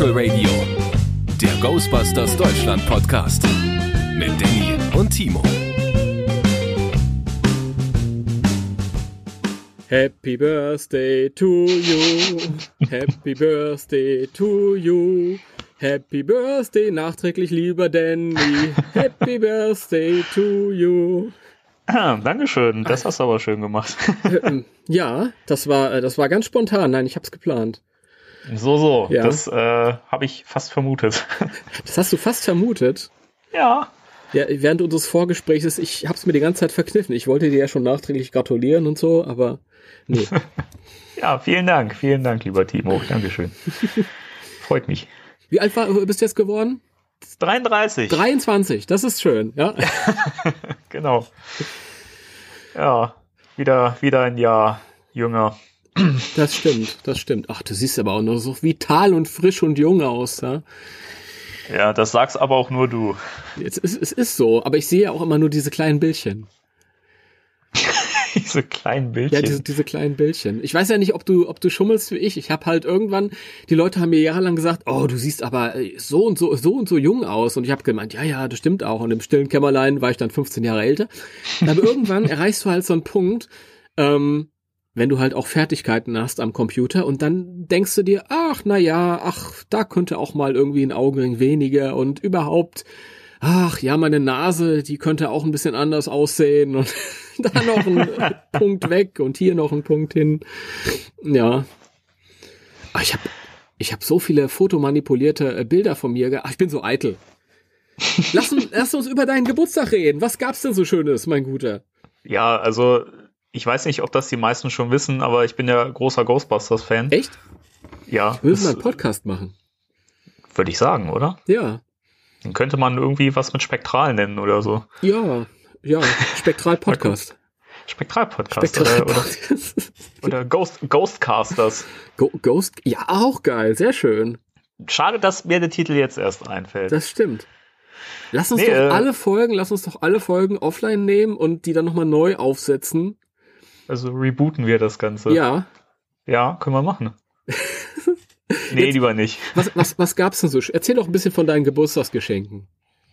Spectral Radio, der Ghostbusters Deutschland Podcast mit Danny und Timo. Happy Birthday to you. Happy Birthday to you. Happy Birthday nachträglich, lieber Danny. Happy Birthday to you. Ah, Dankeschön, das hast du aber schön gemacht. Ja, das war, äh, das war ganz spontan. Nein, ich hab's geplant. So, so, Ja. das äh, habe ich fast vermutet. Das hast du fast vermutet. ja, Ja, während unseres Vorgesprächs, ich hab's mir die ganze Zeit verkniffen. Ich wollte dir ja schon nachträglich gratulieren und so, aber nee. ja, vielen Dank, vielen Dank, lieber Timo, Dankeschön. Freut mich. Wie alt war, bist du jetzt geworden? 33, 23, das ist schön, ja. genau. Ja, wieder, wieder ein Jahr jünger. Das stimmt, das stimmt. Ach, du siehst aber auch noch so vital und frisch und jung aus, ja. Ja, das sagst aber auch nur du. Es ist, es ist so, aber ich sehe ja auch immer nur diese kleinen Bildchen. Diese kleinen Ja, Bildchen. diese, diese kleinen Bildchen. Ich weiß ja nicht, ob du, ob du schummelst wie ich. Ich habe halt irgendwann, die Leute haben mir jahrelang gesagt, oh, du siehst aber äh, so und so, so und so jung aus. Und ich habe gemeint, ja, ja, das stimmt auch. Und im stillen Kämmerlein war ich dann 15 Jahre älter. Aber irgendwann erreichst du halt so einen Punkt, ähm, wenn du halt auch Fertigkeiten hast am Computer und dann denkst du dir, ach, na ja, ach, da könnte auch mal irgendwie ein Augenring weniger und überhaupt, ach ja, meine Nase, die könnte auch ein bisschen anders aussehen und da noch ein Punkt weg und hier noch ein Punkt hin. Ja. Aber ich habe ich hab so viele fotomanipulierte äh, Bilder von mir. Ach, ich bin so eitel. Lass, uns- lass uns über deinen Geburtstag reden. Was gab's denn so Schönes, mein Guter? Ja, also ich weiß nicht, ob das die meisten schon wissen, aber ich bin ja großer Ghostbusters-Fan. Echt? Ja, Wir müssen das einen Podcast machen. würde ich sagen, oder? Ja. Dann könnte man irgendwie was mit Spektral nennen oder so. Ja. Ja. Spektral Podcast. Spektral-Podcast Spektral oder, oder, oder Ghost, Ghostcasters. Go Ghost. Ja, auch geil. Sehr schön. Schade, dass mir der Titel jetzt erst einfällt. Das stimmt. Lass uns Nee, doch äh, alle Folgen, lass uns doch alle Folgen offline nehmen und die dann nochmal neu aufsetzen. Also rebooten wir das Ganze. Ja. Ja, können wir machen. nee, Jetzt- lieber nicht. Was, was, was gab's denn so? Erzähl doch ein bisschen von deinen Geburtstagsgeschenken.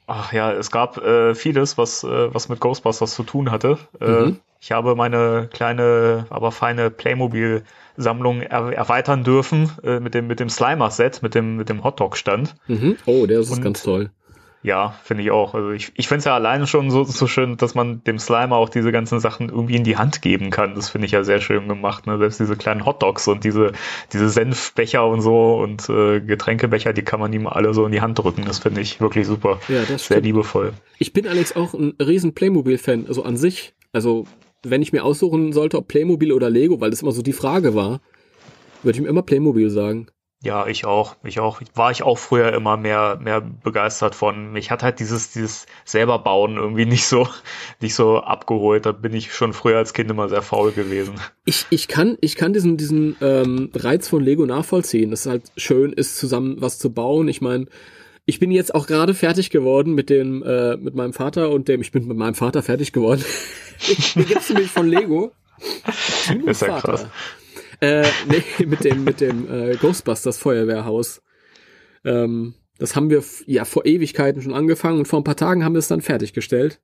Ach ja, es gab äh, vieles, was, äh, was mit Ghostbusters zu tun hatte. Äh, Mhm. ich habe meine kleine, aber feine Playmobil-Sammlung er erweitern dürfen äh, mit dem, mit dem Slimer-Set, mit dem, mit dem Hotdog-Stand. Mhm. Oh, der ist Und- ganz toll. Ja, finde ich auch. Also ich, ich finde es ja alleine schon so, so schön, dass man dem Slimer auch diese ganzen Sachen irgendwie in die Hand geben kann. Das finde ich ja sehr schön gemacht. Ne? Selbst diese kleinen Hotdogs und diese, diese Senfbecher und so und äh, Getränkebecher, die kann man ihm alle so in die Hand drücken. Das finde ich wirklich super. Ja, das Sehr stimmt. liebevoll. Ich bin allerdings auch ein riesen Playmobil-Fan, also an sich. Also, wenn ich mir aussuchen sollte, ob Playmobil oder Lego, weil das immer so die Frage war, würde ich mir immer Playmobil sagen. Ja, ich auch. Ich auch. War ich auch früher immer mehr, mehr begeistert von. Mich hat halt dieses, dieses selber bauen irgendwie nicht so, nicht so abgeholt. Da bin ich schon früher als Kind immer sehr faul gewesen. Ich, ich kann, ich kann diesen, diesen ähm, Reiz von Lego nachvollziehen, dass es halt schön ist, zusammen was zu bauen. Ich meine, ich bin jetzt auch gerade fertig geworden mit dem, äh, mit meinem Vater und dem, ich bin mit meinem Vater fertig geworden. Mir gibt's nämlich von Lego. Ist ja Vater. krass. Äh, nee, mit dem, mit dem äh, Ghostbusters Feuerwehrhaus. Ähm, das haben wir ja vor Ewigkeiten schon angefangen und vor ein paar Tagen haben wir es dann fertiggestellt.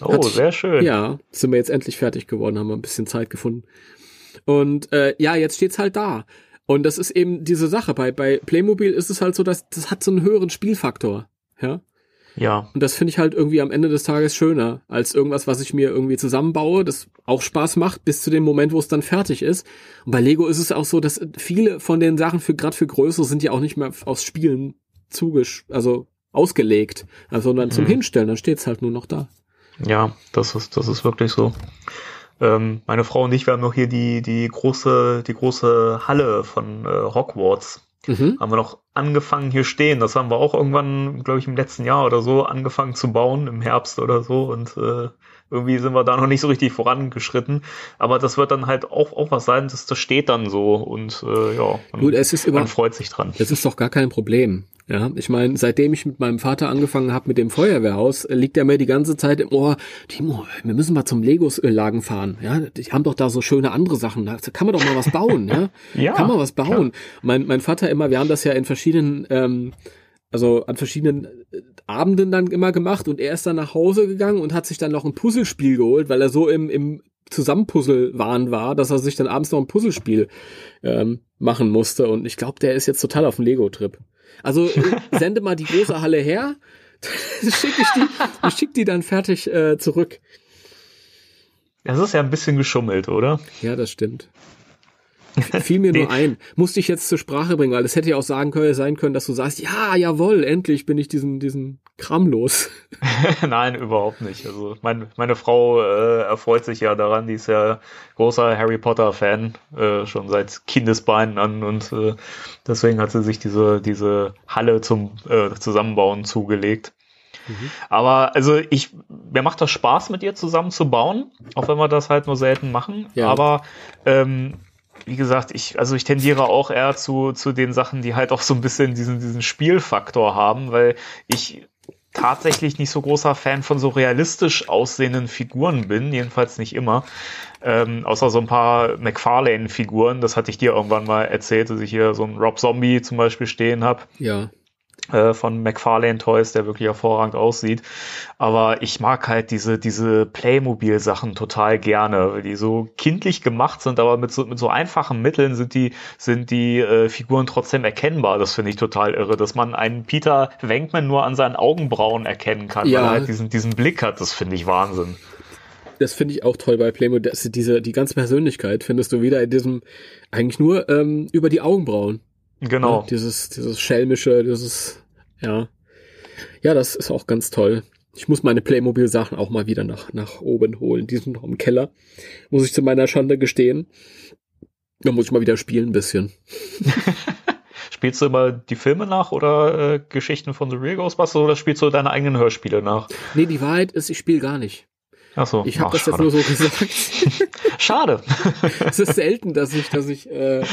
Oh, Hat- sehr schön. Ja, sind wir jetzt endlich fertig geworden, haben wir ein bisschen Zeit gefunden. Und äh, ja, jetzt steht's halt da. Und das ist eben diese Sache. Bei, bei Playmobil ist es halt so, dass das hat so einen höheren Spielfaktor. Ja. Ja, Und das finde ich halt irgendwie am Ende des Tages schöner als irgendwas, was ich mir irgendwie zusammenbaue, das auch Spaß macht, bis zu dem Moment, wo es dann fertig ist. Und bei Lego ist es auch so, dass viele von den Sachen für gerade für größere sind ja auch nicht mehr aus Spielen zugesch, also ausgelegt, also sondern zum Mhm. Hinstellen, dann steht's halt nur noch da. ja, das ist, das ist wirklich so. Ähm, meine Frau und ich, wir haben noch hier die, die große, die große Halle von äh, Hogwarts. Mhm. Haben wir noch angefangen hier stehen. Das haben wir auch irgendwann, glaube ich, im letzten Jahr oder so angefangen zu bauen, im Herbst oder so. Und äh, irgendwie sind wir da noch nicht so richtig vorangeschritten. Aber das wird dann halt auch, auch was sein, das, das steht dann so. Und äh, ja, man, Gut, es ist man über, freut sich dran. es ist doch gar kein Problem. Ja, ich meine, seitdem ich mit meinem Vater angefangen habe mit dem Feuerwehrhaus, äh, liegt er mir die ganze Zeit im Ohr, Timo, wir müssen mal zum Legos-Lagen fahren. Ja, die haben doch da so schöne andere Sachen. Da kann man doch mal was bauen, ja? Ja, kann man was bauen. Mein, mein Vater immer, wir haben das ja in verschiedenen, ähm, also an verschiedenen äh, Abenden dann immer gemacht und er ist dann nach Hause gegangen und hat sich dann noch ein Puzzlespiel geholt, weil er so im, im Zusammenpuzzle-Wahn war, dass er sich dann abends noch ein Puzzlespiel ähm, machen musste. Und ich glaube, der ist jetzt total auf dem Lego-Trip. Also äh, sende mal die große Halle her, schicke ich die, ich schick die dann fertig äh, zurück. Das ist ja ein bisschen geschummelt, oder? Ja, das stimmt. Fiel mir nur ein. Musste ich jetzt zur Sprache bringen, weil es hätte ja auch sagen können, sein können, dass du sagst, ja, jawohl, endlich bin ich diesen, diesen Kram los. Nein, überhaupt nicht. Also mein, meine Frau äh, erfreut sich ja daran, die ist ja großer Harry Potter-Fan, äh, schon seit Kindesbeinen an und äh, deswegen hat sie sich diese, diese Halle zum äh, Zusammenbauen zugelegt. Mhm. Aber also ich, mir macht das Spaß, mit ihr zusammen zu bauen, auch wenn wir das halt nur selten machen. Ja. Aber ähm, wie gesagt, ich, also ich tendiere auch eher zu, zu den Sachen, die halt auch so ein bisschen diesen, diesen Spielfaktor haben, weil ich tatsächlich nicht so großer Fan von so realistisch aussehenden Figuren bin, jedenfalls nicht immer. Ähm, außer so ein paar McFarlane-Figuren, das hatte ich dir irgendwann mal erzählt, dass ich hier so einen Rob Zombie zum Beispiel stehen habe. Ja von McFarlane Toys, der wirklich hervorragend aussieht. Aber ich mag halt diese, diese Playmobil-Sachen total gerne, weil die so kindlich gemacht sind, aber mit so, mit so einfachen Mitteln sind die, sind die äh, Figuren trotzdem erkennbar. Das finde ich total irre, dass man einen Peter Wenkman nur an seinen Augenbrauen erkennen kann, ja. weil er halt diesen, diesen Blick hat. Das finde ich Wahnsinn. Das finde ich auch toll bei Playmobil. dass diese, die ganze Persönlichkeit findest du wieder in diesem, eigentlich nur ähm, über die Augenbrauen. Genau. Ja, dieses, dieses schelmische, dieses, ja. Ja, das ist auch ganz toll. Ich muss meine Playmobil-Sachen auch mal wieder nach, nach oben holen. Die sind noch im Keller. Muss ich zu meiner Schande gestehen. Da muss ich mal wieder spielen ein bisschen. Spielst du immer die Filme nach oder äh, Geschichten von The Real Ghostbusters oder spielst du deine eigenen Hörspiele nach? Nee, die Wahrheit ist, ich spiele gar nicht. Ach so. Ich habe das schade. jetzt nur so gesagt. schade. es ist selten, dass ich, dass ich äh,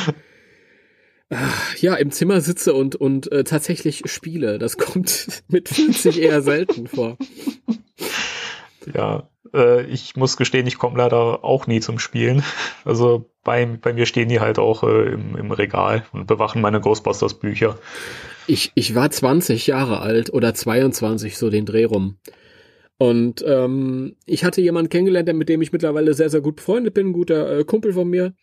ja, im Zimmer sitze und, und äh, tatsächlich spiele. Das kommt mit 50 eher selten vor. Ja, äh, ich muss gestehen, ich komme leider auch nie zum Spielen. Also bei, bei mir stehen die halt auch äh, im, im Regal und bewachen meine Ghostbusters Bücher. Ich, ich war 20 Jahre alt oder 22, so den Dreh rum. Und ähm, ich hatte jemanden kennengelernt, mit dem ich mittlerweile sehr, sehr gut befreundet bin, ein guter äh, Kumpel von mir.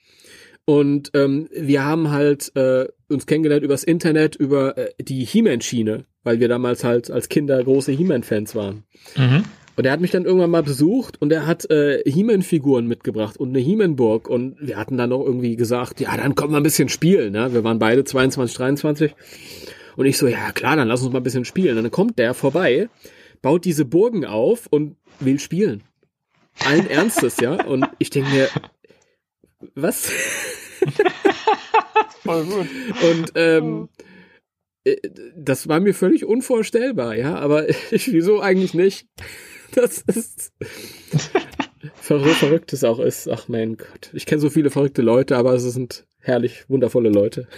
Und ähm, wir haben halt äh, uns kennengelernt übers Internet, über äh, die He-Man-Schiene, weil wir damals halt als Kinder große He-Man-Fans waren. Mhm. Und er hat mich dann irgendwann mal besucht und er hat äh, He-Man-Figuren mitgebracht und eine He-Man-Burg. Und wir hatten dann noch irgendwie gesagt, ja, dann kommen wir ein bisschen spielen. Ne? Wir waren beide 22, 23. Und ich so, ja klar, dann lass uns mal ein bisschen spielen. Und dann kommt der vorbei, baut diese Burgen auf und will spielen. Allen Ernstes, ja. Und ich denke mir, was? Voll gut. Und ähm, äh, das war mir völlig unvorstellbar, ja, aber ich, wieso eigentlich nicht? Das ist so verrückt es auch ist. Ach mein Gott. Ich kenne so viele verrückte Leute, aber es sind herrlich wundervolle Leute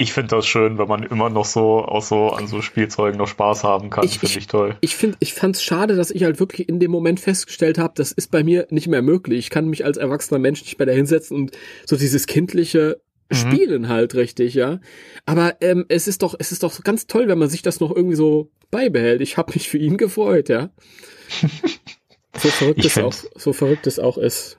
ich finde das schön, wenn man immer noch so auch so an so Spielzeugen noch Spaß haben kann. Finde ich toll. Ich finde, ich fand es schade, dass ich halt wirklich in dem Moment festgestellt habe, das ist bei mir nicht mehr möglich. Ich kann mich als erwachsener Mensch nicht mehr da hinsetzen und so dieses kindliche mhm. Spielen halt richtig, ja. Aber ähm, es ist doch, es ist doch ganz toll, wenn man sich das noch irgendwie so beibehält. Ich habe mich für ihn gefreut, ja. so verrückt es auch, so verrückt es auch ist.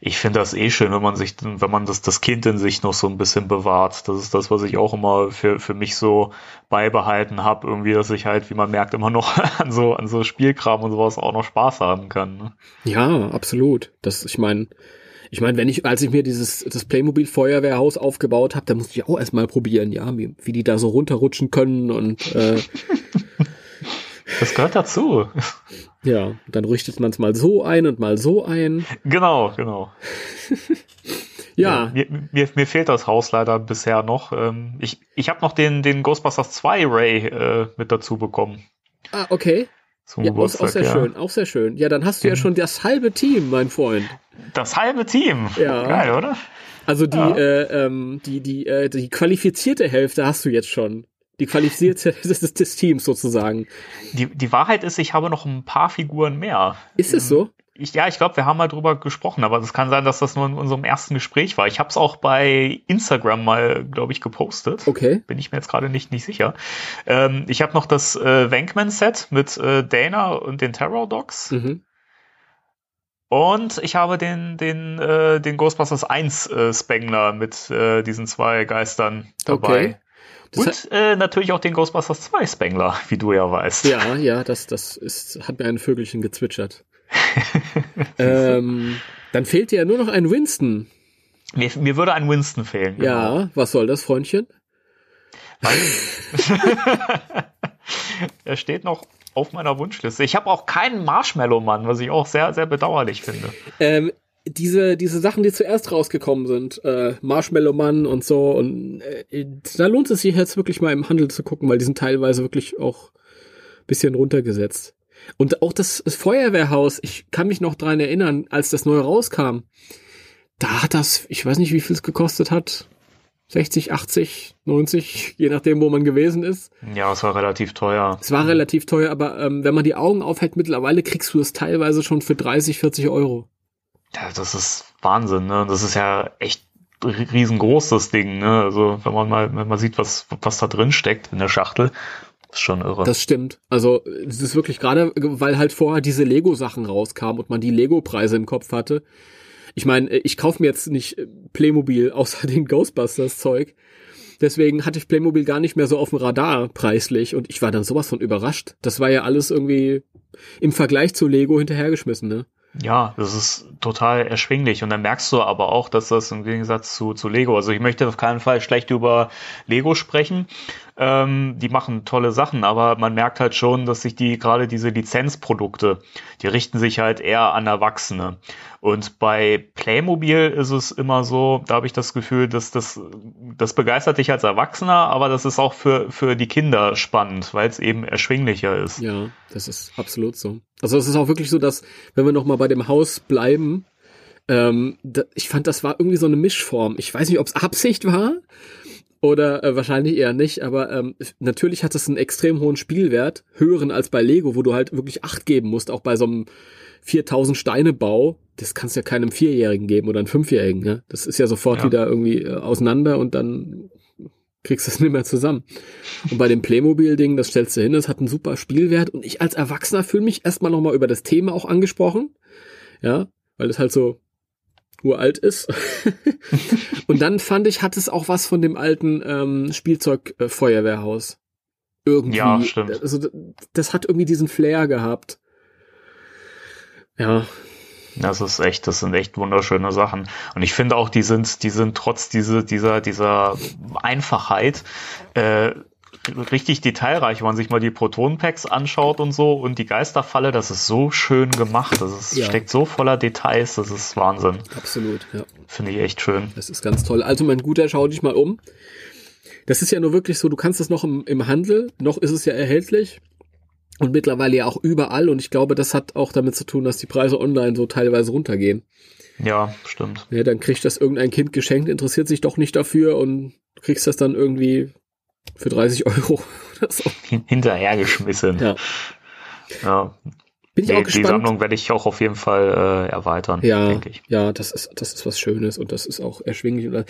Ich finde das eh schön, wenn man sich, wenn man das, das Kind in sich noch so ein bisschen bewahrt. Das ist das, was ich auch immer für, für mich so beibehalten habe, irgendwie, dass ich halt, wie man merkt, immer noch an so, an so Spielkram und sowas auch noch Spaß haben kann. Ne? Ja, absolut. Das, ich meine, ich meine, wenn ich, als ich mir dieses das Playmobil Feuerwehrhaus aufgebaut habe, da musste ich auch erstmal probieren, ja, wie, wie die da so runterrutschen können und äh, Das gehört dazu. Ja, dann richtet man es mal so ein und mal so ein. Genau, genau. ja. ja mir, mir, mir, fehlt das Haus leider bisher noch. Ähm, ich ich habe noch den, den Ghostbusters 2 Ray äh, mit dazu bekommen. Ah, okay. Zum ja, Geburtstag, auch sehr ja. schön, auch sehr schön. Ja, dann hast du den, ja schon das halbe Team, mein Freund. Das halbe Team? Ja. Geil, oder? Also die, ja. äh, ähm, die, die, äh, die qualifizierte Hälfte hast du jetzt schon. Die qualifizierte des, des, Teams sozusagen. Die, die Wahrheit ist, ich habe noch ein paar Figuren mehr. Ist es so? Ich, ja, ich glaube, wir haben mal drüber gesprochen, aber es kann sein, dass das nur in unserem ersten Gespräch war. Ich habe es auch bei Instagram mal, glaube ich, gepostet. Okay. Bin ich mir jetzt gerade nicht, nicht sicher. Ähm, ich habe noch das äh, Wankman-Set mit äh, Dana und den Terror Dogs. Mhm. Und ich habe den, den, äh, den Ghostbusters 1 äh, Spengler mit äh, diesen zwei Geistern dabei. Okay. Das Und äh, natürlich auch den Ghostbusters 2 Spengler, wie du ja weißt. Ja, ja, das, das ist, hat mir ein Vögelchen gezwitschert. ähm, dann fehlt dir ja nur noch ein Winston. Mir, mir würde ein Winston fehlen. genau. Ja, was soll das, Freundchen? er steht noch auf meiner Wunschliste. Ich habe auch keinen Marshmallow-Mann, was ich auch sehr, sehr bedauerlich finde. Ähm, diese, diese Sachen, die zuerst rausgekommen sind, äh, Marshmallow Mann und so, und äh, da lohnt es sich jetzt wirklich mal im Handel zu gucken, weil die sind teilweise wirklich auch bisschen runtergesetzt. Und auch das Feuerwehrhaus, ich kann mich noch dran erinnern, als das neu rauskam, da hat das, ich weiß nicht, wie viel es gekostet hat, 60, 80, 90, je nachdem, wo man gewesen ist. Ja, es war relativ teuer. Es war relativ teuer, aber ähm, wenn man die Augen aufhält, mittlerweile kriegst du es teilweise schon für 30, 40 Euro. Ja, das ist Wahnsinn, ne? Das ist ja echt riesengroß, das Ding, ne? Also, wenn man mal, wenn man sieht, was, was da drin steckt in der Schachtel, ist schon irre. Das stimmt. Also es ist wirklich gerade, weil halt vorher diese Lego-Sachen rauskamen und man die Lego-Preise im Kopf hatte. Ich meine, ich kaufe mir jetzt nicht Playmobil außer den Ghostbusters-Zeug. Deswegen hatte ich Playmobil gar nicht mehr so auf dem Radar preislich und ich war dann sowas von überrascht. Das war ja alles irgendwie im Vergleich zu Lego hinterhergeschmissen, ne? Ja, das ist total erschwinglich. Und dann merkst du aber auch, dass das im Gegensatz zu, zu Lego, also ich möchte auf keinen Fall schlecht über Lego sprechen. Ähm, die machen tolle Sachen, aber man merkt halt schon, dass sich die, gerade diese Lizenzprodukte, die richten sich halt eher an Erwachsene. Und bei Playmobil ist es immer so, da habe ich das Gefühl, dass das, das begeistert dich als Erwachsener, aber das ist auch für, für die Kinder spannend, weil es eben erschwinglicher ist. Ja, das ist absolut so. Also es ist auch wirklich so, dass, wenn wir nochmal bei dem Haus bleiben, ähm, da, ich fand, das war irgendwie so eine Mischform. Ich weiß nicht, ob es Absicht war oder äh, wahrscheinlich eher nicht, aber ähm, natürlich hat es einen extrem hohen Spielwert, höheren als bei Lego, wo du halt wirklich Acht geben musst, auch bei so einem 4000 Steine Bau. Das kannst du ja keinem Vierjährigen geben oder einem Fünfjährigen. Ne? Das ist ja sofort Ja. wieder irgendwie äh, auseinander und dann kriegst du es nicht mehr zusammen. Und bei dem Playmobil-Ding, das stellst du hin, das hat einen super Spielwert und ich als Erwachsener fühle mich erstmal nochmal über das Thema auch angesprochen. Ja, weil es halt so uralt ist. und dann fand ich, hat es auch was von dem alten ähm, Spielzeug-Feuerwehrhaus. Irgendwie. Ja, stimmt. Also das hat irgendwie diesen Flair gehabt. Ja, Das ist echt, das sind echt wunderschöne Sachen. Und ich finde auch, die sind, die sind trotz diese, dieser, dieser Einfachheit äh, richtig detailreich, wenn man sich mal die Proton-Packs anschaut und so und die Geisterfalle, das ist so schön gemacht. Das ist, Ja. steckt so voller Details, das ist Wahnsinn. absolut, ja. Finde ich echt schön. Das ist ganz toll. Also mein Guter, schau dich mal um. Das ist ja nur wirklich so, du kannst es noch im, im Handel, noch ist es ja erhältlich und mittlerweile ja auch überall und ich glaube, das hat auch damit zu tun, dass die Preise online so teilweise runtergehen. Ja, stimmt. Ja, dann kriegt das irgendein Kind geschenkt, interessiert sich doch nicht dafür und kriegst das dann irgendwie für 30 Euro oder so. Hin hinterhergeschmissen. Ja. Ja. Bin ich Nee, auch die gespannt. Sammlung werde ich auch auf jeden Fall äh, erweitern, Ja, denke ich. ja, das ist, das ist was Schönes und das ist auch erschwinglich.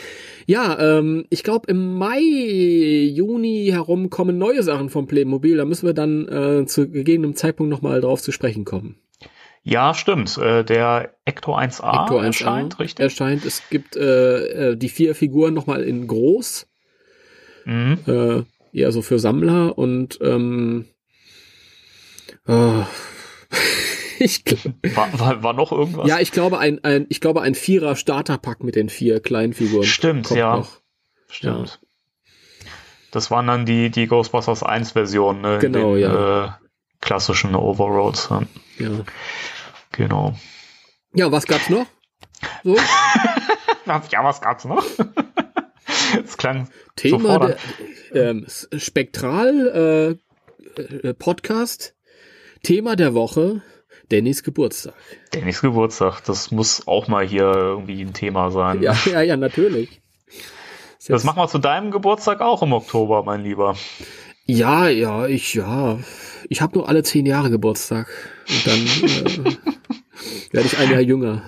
Ja, ähm, ich glaube im Mai, Juni herum kommen neue Sachen vom Playmobil. Da müssen wir dann äh, zu gegebenem Zeitpunkt nochmal drauf zu sprechen kommen. Ja, stimmt. Äh, der Ecto 1A Ecto 1A erscheint, richtig? Erscheint. Es gibt äh, äh, die vier Figuren nochmal in groß, Mhm. äh, eher so für Sammler und ähm, äh, ich glaube, War, war, war noch irgendwas? ja, ich glaube ein, ein, ich glaube ein Vierer Starterpack mit den vier kleinen Figuren. Stimmt, ja. noch. Stimmt. Das waren dann die, die Ghostbusters 1 Version, ne? in Genau, den, ja. Äh, klassischen Overroads. Ja. Ja. Genau. Ja, was gab's noch? So, Ja, was gab's noch? Klang Thema fordernd. der ähm, Spektral äh, äh, Podcast. Thema der Woche, Dannys Geburtstag. Dannys Geburtstag. Das muss auch mal hier irgendwie ein Thema sein. Ja, ja, ja, natürlich. Das machen wir zu deinem Geburtstag auch im Oktober, mein Lieber. Ja, ja, ich, ja. Ich habe nur alle zehn Jahre Geburtstag. Und dann äh, werde ich ein Jahr jünger.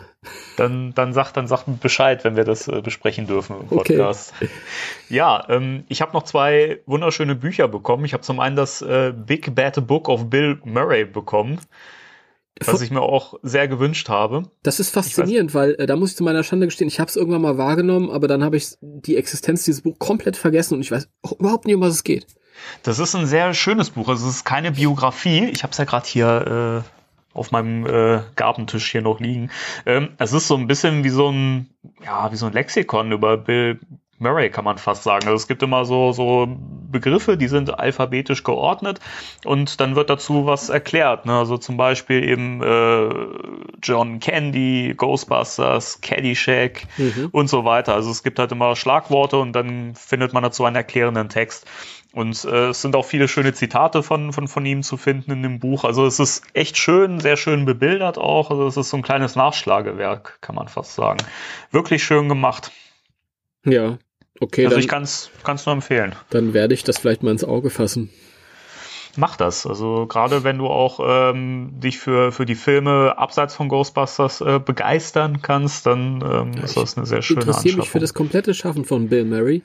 Dann, dann sag, dann sag Bescheid, wenn wir das äh, besprechen dürfen im Podcast. Okay. Ja, ähm, ich habe noch zwei wunderschöne Bücher bekommen. Ich habe zum einen das äh, Big Bad Book of Bill Murray bekommen. Was ich mir auch sehr gewünscht habe. Das ist faszinierend, weil äh, da muss ich zu meiner Schande gestehen, ich habe es irgendwann mal wahrgenommen, aber dann habe ich die Existenz dieses Buch komplett vergessen und ich weiß überhaupt nicht, um was es geht. Das ist ein sehr schönes Buch. Also es ist keine Biografie. Ich habe es ja gerade hier äh, auf meinem äh, Gabentisch hier noch liegen. Ähm, es ist so ein bisschen wie so ein, ja, wie so ein Lexikon über Bill Murray kann man fast sagen. Also es gibt immer so, so Begriffe, die sind alphabetisch geordnet und dann wird dazu was erklärt. Ne? Also zum Beispiel eben äh, John Candy, Ghostbusters, Caddyshack mhm. und so weiter. Also es gibt halt immer Schlagworte und dann findet man dazu einen erklärenden Text. Und äh, es sind auch viele schöne Zitate von, von, von ihm zu finden in dem Buch. Also es ist echt schön, sehr schön bebildert auch. Also es ist so ein kleines Nachschlagewerk, kann man fast sagen. Wirklich schön gemacht. Ja, okay. Also dann, ich kann es nur empfehlen. Dann werde ich das vielleicht mal ins Auge fassen. Mach das. Also gerade wenn du auch ähm, dich für, für die Filme abseits von Ghostbusters äh, begeistern kannst, dann ähm, ja, ist das eine sehr schöne Anschaffung. Ich interessiere mich für das komplette Schaffen von Bill Murray.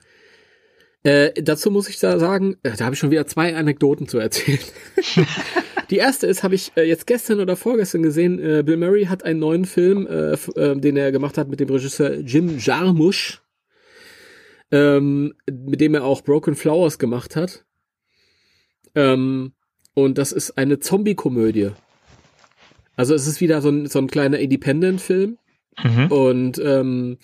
Äh, dazu muss ich da sagen, äh, da habe ich schon wieder zwei Anekdoten zu erzählen. Die erste ist, habe ich äh, jetzt gestern oder vorgestern gesehen, äh, Bill Murray hat einen neuen Film, äh, äh, den er gemacht hat mit dem Regisseur Jim Jarmusch, ähm, mit dem er auch Broken Flowers gemacht hat. Ähm, und das ist eine Zombie-Komödie. Also es ist wieder so ein, so ein kleiner Independent-Film. Mhm. Und ähm,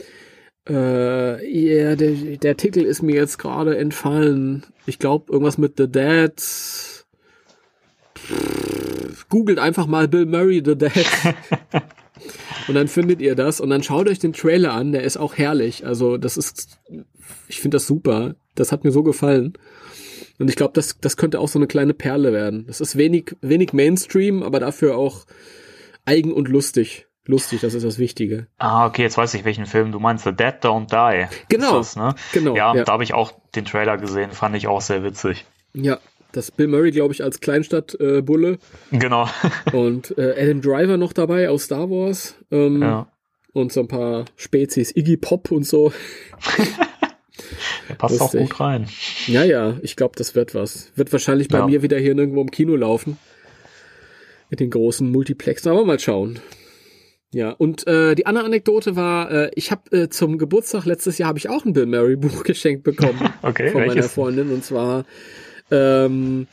äh, yeah, der, der Titel ist mir jetzt gerade entfallen. Ich glaube, irgendwas mit The Dead. Googelt einfach mal Bill Murray The Dead. und dann findet ihr das und dann schaut euch den Trailer an, der ist auch herrlich. Also, das ist, ich finde das super. Das hat mir so gefallen. Und ich glaube, das, das könnte auch so eine kleine Perle werden. Das ist wenig, wenig Mainstream, aber dafür auch eigen und lustig lustig, das ist das Wichtige. Ah, okay, jetzt weiß ich, welchen Film du meinst. The Dead Don't Die. Genau. Das, ne? genau ja, ja. da habe ich auch den Trailer gesehen, fand ich auch sehr witzig. Ja, das Bill Murray, glaube ich, als Kleinstadtbulle. Äh, genau. und äh, Adam Driver noch dabei aus Star Wars. Ähm, ja. Und so ein paar Spezies, Iggy Pop und so. Der passt Lustig. auch gut rein. Ja, ja, ich glaube, das wird was. Wird wahrscheinlich bei ja. mir wieder hier nirgendwo im Kino laufen. Mit den großen Multiplexen, aber mal schauen. Ja, und äh, die andere Anekdote war, äh, ich habe äh, zum Geburtstag letztes Jahr habe ich auch ein Bill Murray Buch geschenkt bekommen okay, von welches? meiner Freundin und zwar ähm,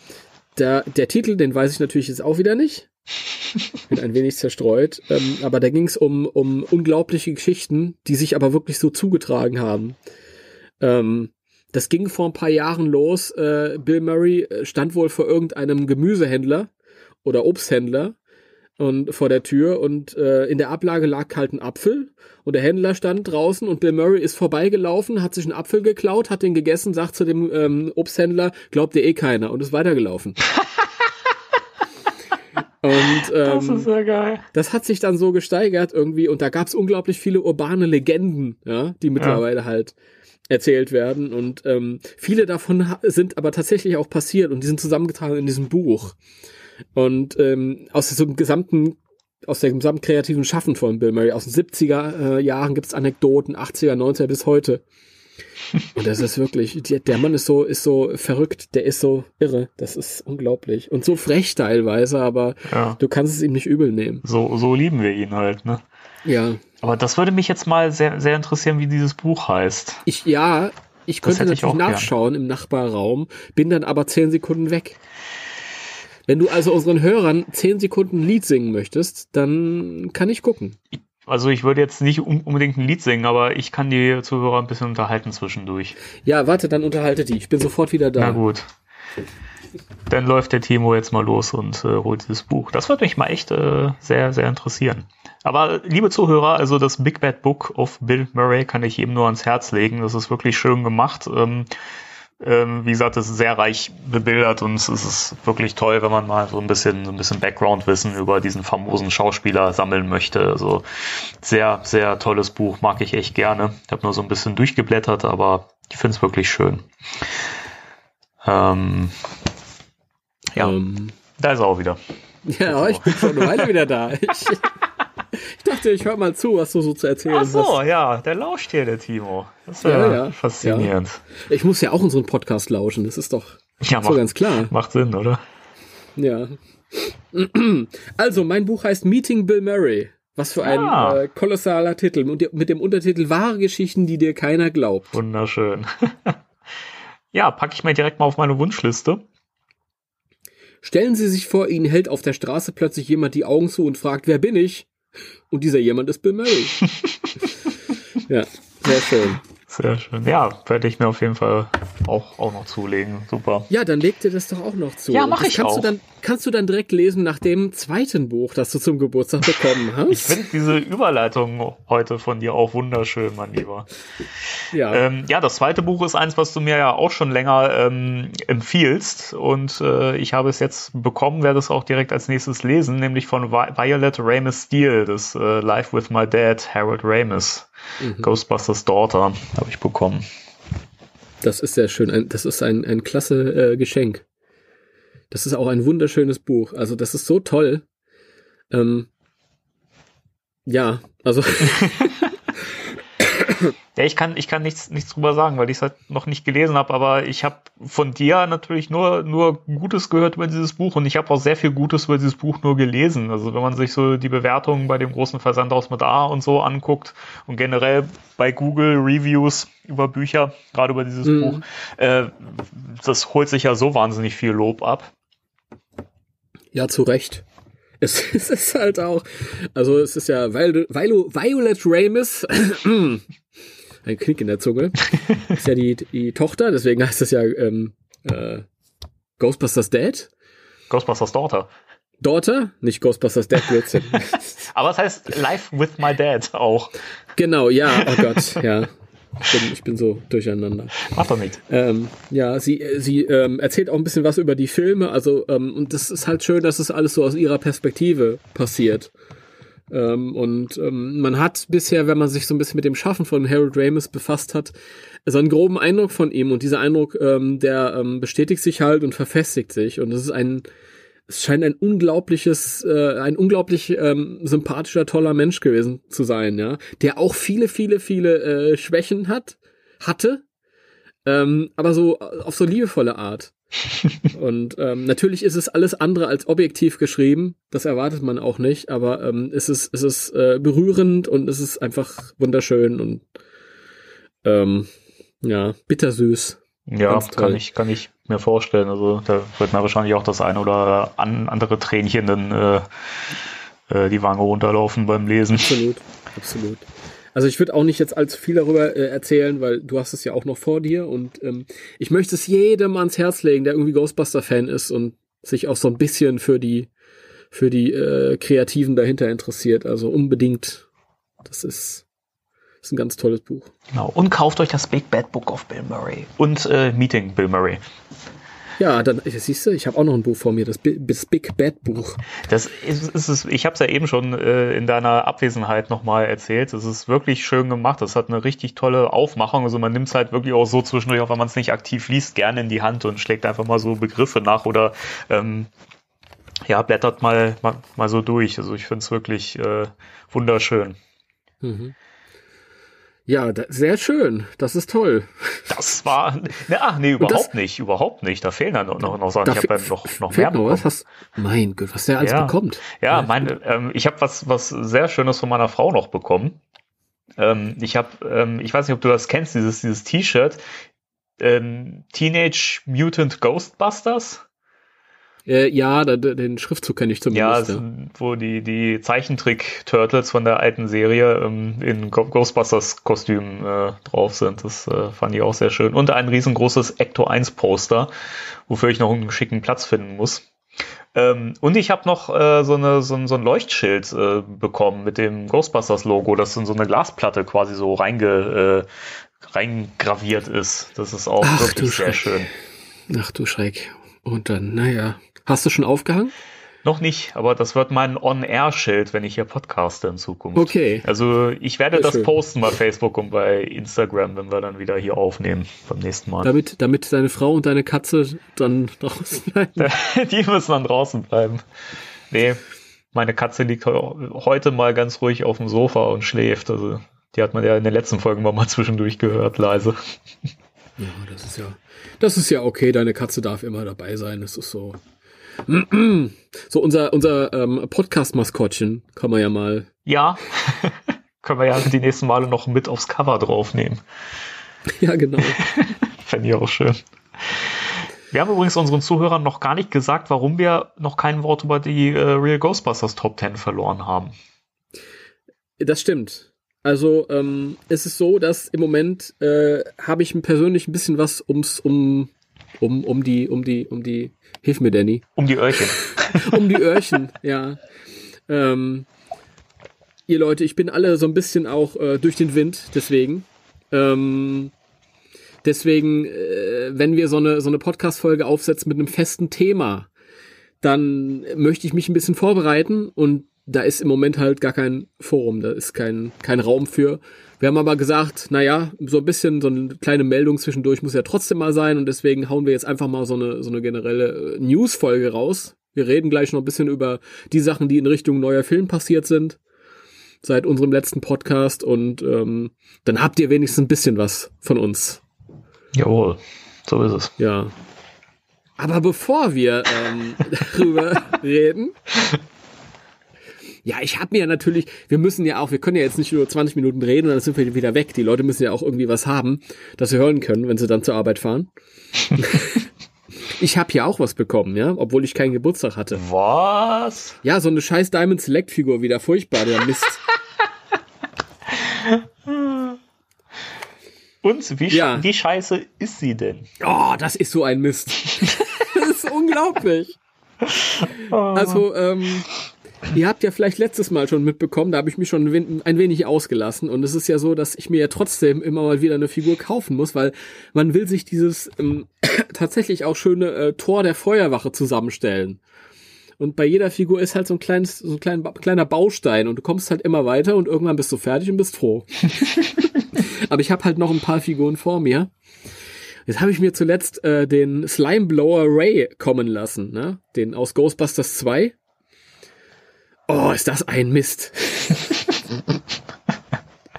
der, der Titel, den weiß ich natürlich jetzt auch wieder nicht. Bin ein wenig zerstreut, ähm, aber da ging es um, um unglaubliche Geschichten, die sich aber wirklich so zugetragen haben. Ähm, das ging vor ein paar Jahren los. Äh, Bill Murray äh, stand wohl vor irgendeinem Gemüsehändler oder Obsthändler und vor der Tür und äh, in der Ablage lag halt ein Apfel und der Händler stand draußen und Bill Murray ist vorbeigelaufen, hat sich einen Apfel geklaut, hat den gegessen, sagt zu dem ähm, Obsthändler, glaubt dir eh keiner und ist weitergelaufen. und ähm, das ist ja geil. Das hat sich dann so gesteigert irgendwie und da gab es unglaublich viele urbane Legenden, ja, die mittlerweile ja. halt erzählt werden und ähm, viele davon sind aber tatsächlich auch passiert und die sind zusammengetragen in diesem Buch. Und ähm, aus dem gesamten aus dem gesamten kreativen Schaffen von Bill Murray, aus den 70er äh, Jahren gibt's Anekdoten, 80er, 90er bis heute. Und das ist wirklich, der Mann ist so, ist so verrückt, der ist so irre, das ist unglaublich. Und so frech teilweise, aber ja. du kannst es ihm nicht übel nehmen. So, so lieben wir ihn halt, ne? Ja. Aber das würde mich jetzt mal sehr, sehr interessieren, wie dieses Buch heißt. Ich, ja, ich könnte natürlich ich nachschauen gern. im Nachbarraum, bin dann aber zehn Sekunden weg. Wenn du also unseren Hörern zehn Sekunden ein Lied singen möchtest, dann kann ich gucken. Also ich würde jetzt nicht unbedingt ein Lied singen, aber ich kann die Zuhörer ein bisschen unterhalten zwischendurch. Ja, warte, dann unterhalte die. Ich bin sofort wieder da. Na gut. Dann läuft der Timo jetzt mal los und äh, holt dieses Buch. Das würde mich mal echt äh, sehr, sehr interessieren. Aber liebe Zuhörer, also das Big Bad Book of Bill Murray kann ich eben nur ans Herz legen. Das ist wirklich schön gemacht. Ähm, wie gesagt, es ist sehr reich bebildert und es ist wirklich toll, wenn man mal so ein bisschen, so ein bisschen Background-Wissen über diesen famosen Schauspieler sammeln möchte. Also sehr, sehr tolles Buch, mag ich echt gerne. Ich habe nur so ein bisschen durchgeblättert, aber Ich finde es wirklich schön. Ähm, ja, Ähm, da ist er auch wieder. ja, ich bin schon eine Weile wieder da. Ich, ich dachte, ich höre mal zu, was du so zu erzählen Ach so, hast. ja, der lauscht hier, der Timo. Das ist Ja, ja, ja. faszinierend. Ich muss ja auch unseren Podcast lauschen, das ist doch Ja, so macht, ganz klar. macht Sinn, oder? Ja. Also, mein Buch heißt Meeting Bill Murray. Was für ein Ah. äh, kolossaler Titel. Und mit dem Untertitel Wahre Geschichten, die dir keiner glaubt. Wunderschön. ja, packe ich mir direkt mal auf meine Wunschliste. Stellen Sie sich vor, Ihnen hält auf der Straße plötzlich jemand die Augen zu und fragt, wer bin ich? Und dieser jemand ist Bill Murray. ja, sehr schön. Sehr schön. Ja, werde ich mir auf jeden Fall auch, auch noch zulegen. Super. Ja, dann leg dir das doch auch noch zu. Ja, Und mach das ich kannst auch. Du dann, kannst du dann direkt lesen nach dem zweiten Buch, das du zum Geburtstag bekommen hast? Ich finde diese Überleitung heute von dir auch wunderschön, mein Lieber. ja. Ähm, ja, das zweite Buch ist eins, was du mir ja auch schon länger ähm, empfiehlst. Und äh, ich habe es jetzt bekommen, werde es auch direkt als nächstes lesen, nämlich von Vi Violet Ramis Steele, das äh, Life with My Dad, Harold Ramis. Mhm. Ghostbusters Daughter habe ich bekommen. Das ist sehr schön. Ein, das ist ein, ein klasse äh, Geschenk. Das ist auch ein wunderschönes Buch. Also, das ist so toll. Ähm, ja, also, Ja, ich kann, ich kann nichts, nichts drüber sagen, weil ich es halt noch nicht gelesen habe, aber ich habe von dir natürlich nur, nur Gutes gehört über dieses Buch und ich habe auch sehr viel Gutes über dieses Buch nur gelesen. Also wenn man sich so die Bewertungen bei dem großen Versandhaus mit A und so anguckt und generell bei Google Reviews über Bücher, gerade über dieses Mhm. Buch, äh, das holt sich ja so wahnsinnig viel Lob ab. ja, zu Recht. Es, ist halt auch, also es ist ja Viol Viol Violet Ramis, ein Knick in der Zunge, ist ja die, die Tochter, deswegen heißt es ja ähm, äh, Ghostbusters Dad. Ghostbusters Daughter. Daughter, nicht Ghostbusters Dad Blödsinn. Aber es heißt Life with My Dad auch. genau, ja, oh Gott, ja. Ich bin, ich bin so durcheinander. Macht doch nichts. Ähm, ja, sie, sie ähm, erzählt auch ein bisschen was über die Filme, also ähm, und das ist halt schön, dass es alles so aus ihrer Perspektive passiert. Ähm, und ähm, man hat bisher, wenn man sich so ein bisschen mit dem Schaffen von Harold Ramis befasst hat, so einen groben Eindruck von ihm. Und dieser Eindruck, ähm, der ähm, bestätigt sich halt und verfestigt sich. Und es ist ein es scheint ein unglaubliches, äh, ein unglaublich ähm, sympathischer, toller Mensch gewesen zu sein, ja, der auch viele, viele, viele äh, Schwächen hat, hatte, ähm, aber so auf so liebevolle Art. Und ähm, natürlich ist es alles andere als objektiv geschrieben, das erwartet man auch nicht, aber ähm, es ist, es ist äh, berührend und es ist einfach wunderschön und ähm, ja, bittersüß. Ja, kann ich, kann ich mir vorstellen. Also da wird mir wahrscheinlich auch das eine oder an, andere Tränchen dann äh, äh, die Wange runterlaufen beim Lesen. Absolut, absolut. Also ich würde auch nicht jetzt allzu viel darüber äh, erzählen, weil du hast es ja auch noch vor dir und ähm, ich möchte es jedem ans Herz legen, der irgendwie Ghostbuster-Fan ist und sich auch so ein bisschen für die für die äh, Kreativen dahinter interessiert. Also unbedingt. Das ist, ist ein ganz tolles Buch. Genau. Und kauft euch das Big Bad Book of Bill Murray. Und äh, Meeting Bill Murray. Ja, dann siehst du, ich habe auch noch ein Buch vor mir, das, das Big Bad Buch. Das ist, ist es, ich habe es ja eben schon äh, in deiner Abwesenheit nochmal erzählt. Es ist wirklich schön gemacht. Das hat eine richtig tolle Aufmachung. Also man nimmt es halt wirklich auch so zwischendurch, auch wenn man es nicht aktiv liest, gerne in die Hand und schlägt einfach mal so Begriffe nach oder ähm, ja, blättert mal, mal, mal so durch. Also ich finde es wirklich äh, wunderschön. Mhm. Ja, da, sehr schön. Das ist toll. Das war. Ne, ach nee, überhaupt das- nicht, überhaupt nicht. Da fehlen dann noch, noch, noch Sachen. Ich habe dann noch, noch mehr noch was? bekommen. Hast, mein Gott, was der alles Ja. bekommt. Ja, meine, ähm, ich habe was, was sehr Schönes von meiner Frau noch bekommen. Ähm, ich habe, ähm, ich weiß nicht, ob du das kennst, dieses, dieses T-Shirt. Ähm, Teenage Mutant Ghostbusters. Äh, ja, da, den Schriftzug kenne ich Ja, zumindest. Ja, es- wo die, die Zeichentrick-Turtles von der alten Serie ähm, in Ghostbusters-Kostümen äh, drauf sind. Das äh, fand ich auch sehr schön. Und ein riesengroßes Ecto 1-Poster, wofür ich noch einen schicken Platz finden muss. Ähm, und ich habe noch äh, so, eine, so, ein, so ein Leuchtschild äh, bekommen mit dem Ghostbusters-Logo, das in so eine Glasplatte quasi so reinge, äh, reingraviert ist. Das ist auch Ach, wirklich sehr schön. Ach du Schreck. Und dann, naja. Hast du schon aufgehangen? Noch nicht, aber das wird mein On-Air-Schild, wenn ich hier podcaste in Zukunft. Okay. Also ich werde Sehr das schön. posten bei Facebook und bei Instagram, wenn wir dann wieder hier aufnehmen beim nächsten Mal. Damit, damit deine Frau und deine Katze dann draußen bleiben. Die müssen dann draußen bleiben. Nee, meine Katze liegt heu- heute mal ganz ruhig auf dem Sofa und schläft. Also die hat man ja in den letzten Folgen mal zwischendurch gehört, leise. Ja, das ist ja, das ist ja okay. Deine Katze darf immer dabei sein. Das ist so. So unser unser ähm, Podcast-Maskottchen kann man ja mal. Ja, können wir ja die nächsten Male noch mit aufs Cover draufnehmen. Ja, genau. Fände ich auch schön. Wir haben übrigens unseren Zuhörern noch gar nicht gesagt, warum wir noch kein Wort über die äh, Real Ghostbusters Top 10 verloren haben. Das stimmt. Also ähm, es ist so, dass im Moment äh, habe ich persönlich ein bisschen was ums um um um die um die um die hilf mir Danny. Um die Öhrchen. um die Öhrchen ja. Ähm, ihr Leute ich bin alle so ein bisschen auch äh, durch den Wind deswegen. Ähm, deswegen äh, wenn wir so eine so eine Podcast Folge aufsetzen mit einem festen Thema dann möchte ich mich ein bisschen vorbereiten und da ist im Moment halt gar kein Forum, da ist kein, kein Raum für. Wir haben aber gesagt, naja, so ein bisschen, so eine kleine Meldung zwischendurch muss ja trotzdem mal sein und deswegen hauen wir jetzt einfach mal so eine, so eine generelle äh, News-Folge raus. Wir reden gleich noch ein bisschen über die Sachen, die in Richtung neuer Film passiert sind seit unserem letzten Podcast und ähm, dann habt ihr wenigstens ein bisschen was von uns. Jawohl, so ist es. Ja. Aber bevor wir ähm, darüber reden, ja, ich habe mir ja natürlich, wir müssen ja auch, wir können ja jetzt nicht nur 20 Minuten reden und dann sind wir wieder weg. Die Leute müssen ja auch irgendwie was haben, das sie hören können, wenn sie dann zur Arbeit fahren. ich habe ja auch was bekommen, ja, obwohl ich keinen Geburtstag hatte. Was? Ja, so eine scheiß Diamond Select Figur wieder, furchtbar, der Mist. Und wie, Ja. wie scheiße ist sie denn? Oh, das ist so ein Mist. das ist unglaublich. Also, ähm, ihr habt ja vielleicht letztes Mal schon mitbekommen, da habe ich mich schon ein wen- ein wenig ausgelassen. Und es ist ja so, dass ich mir ja trotzdem immer mal wieder eine Figur kaufen muss, weil man will sich dieses ähm, tatsächlich auch schöne äh, Tor der Feuerwache zusammenstellen. Und bei jeder Figur ist halt so ein kleines, so ein klein, kleiner Baustein und du kommst halt immer weiter und irgendwann bist du fertig und bist froh. Aber ich habe halt noch ein paar Figuren vor mir. Jetzt habe ich mir zuletzt äh, den Slimeblower Ray kommen lassen, ne? Den aus Ghostbusters 2. Oh, ist das ein Mist.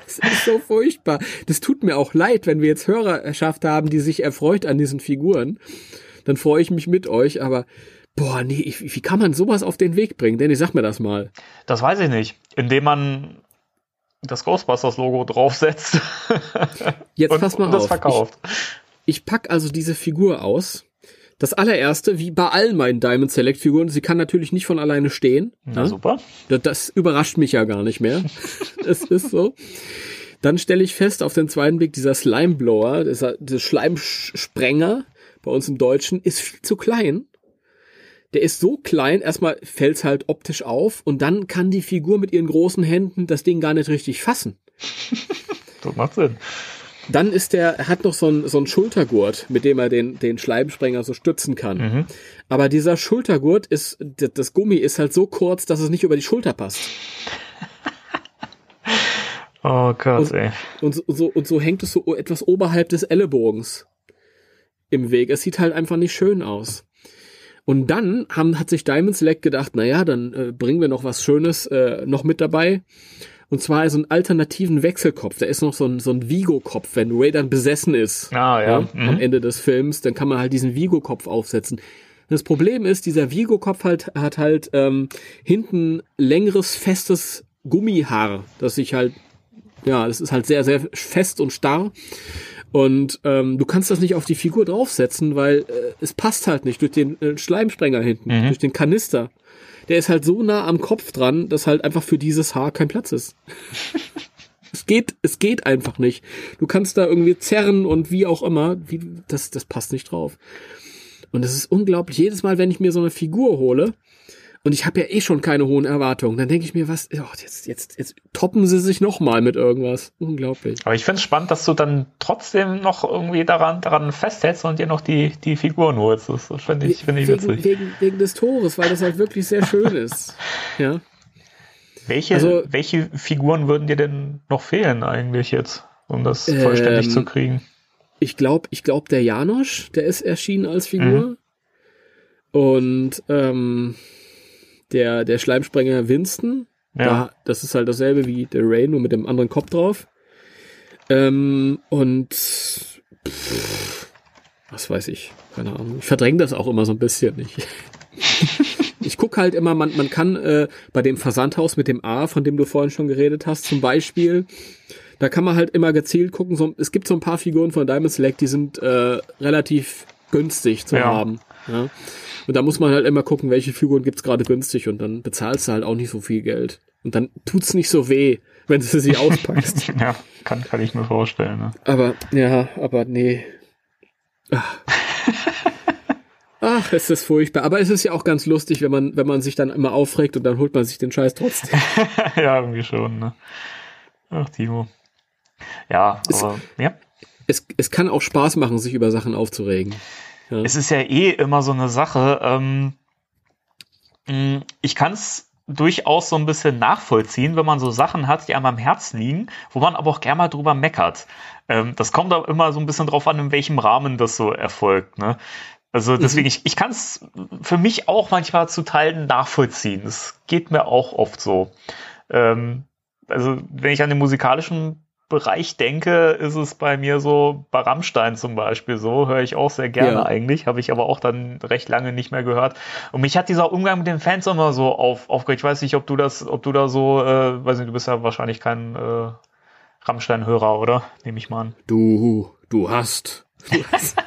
das ist so furchtbar. Das tut mir auch leid, wenn wir jetzt Hörerschaft haben, die sich erfreut an diesen Figuren. Dann freue ich mich mit euch, aber boah, nee, ich- wie kann man sowas auf den Weg bringen? Danny, sag mir das mal. Das weiß ich nicht. Indem man das Ghostbusters-Logo draufsetzt Jetzt und, pass mal und das auf. verkauft. Ich, ich pack also diese Figur aus. Das allererste, wie bei allen meinen Diamond Select Figuren, sie kann natürlich nicht von alleine stehen. Na ne? super. Das, das überrascht mich ja gar nicht mehr. Es ist so. Dann stelle ich fest, auf den zweiten Blick, dieser Slimeblower, dieser, dieser Schleimsprenger bei uns im Deutschen, ist viel zu klein. Der ist so klein, erstmal fällt's halt optisch auf und dann kann die Figur mit ihren großen Händen das Ding gar nicht richtig fassen. Das macht Sinn. Dann ist der, er hat noch so einen so einen Schultergurt, mit dem er den, den Schleimsprenger so stützen kann. Mhm. Aber dieser Schultergurt ist, das Gummi ist halt so kurz, dass es nicht über die Schulter passt. Oh Gott, ey. Und so, so, und so hängt es so etwas oberhalb des Ellenbogens im Weg. Es sieht halt einfach nicht schön aus. Und dann haben, hat sich Diamond Select gedacht, naja, dann äh, bringen wir noch was Schönes äh, noch mit dabei. Und zwar so einen alternativen Wechselkopf. Da ist noch so ein, so ein Vigo-Kopf, wenn Ray dann besessen ist. Ah, ja. Am Mhm. Ende des Films, dann kann man halt diesen Vigo-Kopf aufsetzen. Das Problem ist, dieser Vigo-Kopf halt, hat halt ähm, hinten längeres, festes Gummihaar, das sich halt, ja, das ist halt sehr, sehr fest und starr. Und ähm, du kannst das nicht auf die Figur draufsetzen, weil äh, es passt halt nicht durch den äh, Schleimsprenger hinten, Mhm. durch den Kanister. Der ist halt so nah am Kopf dran, dass halt einfach für dieses Haar kein Platz ist. es geht, es geht einfach nicht. Du kannst da irgendwie zerren und wie auch immer, wie, das, das passt nicht drauf. Und es ist unglaublich. Jedes Mal, wenn ich mir so eine Figur hole, Und ich habe ja eh schon keine hohen Erwartungen. Dann denke ich mir, was, oh, jetzt, jetzt, jetzt toppen sie sich nochmal mit irgendwas. Unglaublich. Aber ich finde es spannend, dass du dann trotzdem noch irgendwie daran, daran festhältst und dir noch die, die Figuren holst. Das finde ich, find ich wegen, witzig. Wegen, wegen des Tores, weil das halt wirklich sehr schön ist. Ja. Welche, Also- welche Figuren würden dir denn noch fehlen eigentlich jetzt, um das vollständig Ähm, zu kriegen? Ich glaube, ich glaube, der Janosch, der ist erschienen als Figur. Und ähm, der, der Schleimsprenger Winston, Ja. da, das ist halt dasselbe wie der Ray, nur mit dem anderen Kopf drauf. Ähm, und pff, was weiß ich, keine Ahnung. Ich verdränge das auch immer so ein bisschen. Ich, ich gucke halt immer, man, man kann äh, bei dem Versandhaus mit dem A, von dem du vorhin schon geredet hast, zum Beispiel, da kann man halt immer gezielt gucken. So, es gibt so ein paar Figuren von Diamond Select, die sind äh, relativ günstig zu Ja. haben. Ja? Und da muss man halt immer gucken, welche Figuren gibt's gerade günstig und dann bezahlst du halt auch nicht so viel Geld. Und dann tut's nicht so weh, wenn du sie auspackst. Ja, kann, kann ich mir vorstellen. Ne? aber, ja, aber nee. Ach. Ach, es ist furchtbar. Aber es ist ja auch ganz lustig, wenn man, wenn man sich dann immer aufregt und dann holt man sich den Scheiß trotzdem. ja, irgendwie schon. Ne? Ach, Timo. Ja, aber ja. Es, es kann auch Spaß machen, sich über Sachen aufzuregen. Ja. Es ist ja eh immer so eine Sache. Ähm, mh, ich kann es durchaus so ein bisschen nachvollziehen, wenn man so Sachen hat, die einem am Herzen liegen, wo man aber auch gerne mal drüber meckert. Ähm, das kommt aber immer so ein bisschen drauf an, in welchem Rahmen das so erfolgt. Ne? Also deswegen, ich, ich kann es für mich auch manchmal zu Teilen nachvollziehen. Das geht mir auch oft so. Ähm, also wenn ich an den musikalischen Bereich denke, ist es bei mir so, bei Rammstein zum Beispiel so, höre ich auch sehr gerne Ja. eigentlich, habe ich aber auch dann recht lange nicht mehr gehört. Und mich hat dieser Umgang mit den Fans immer so auf, aufgeregt. Ich weiß nicht, ob du das, ob du da so, äh, weiß nicht, du bist ja wahrscheinlich kein äh, Rammstein-Hörer, oder? Nehme ich mal an. Du, du hast. Du hast.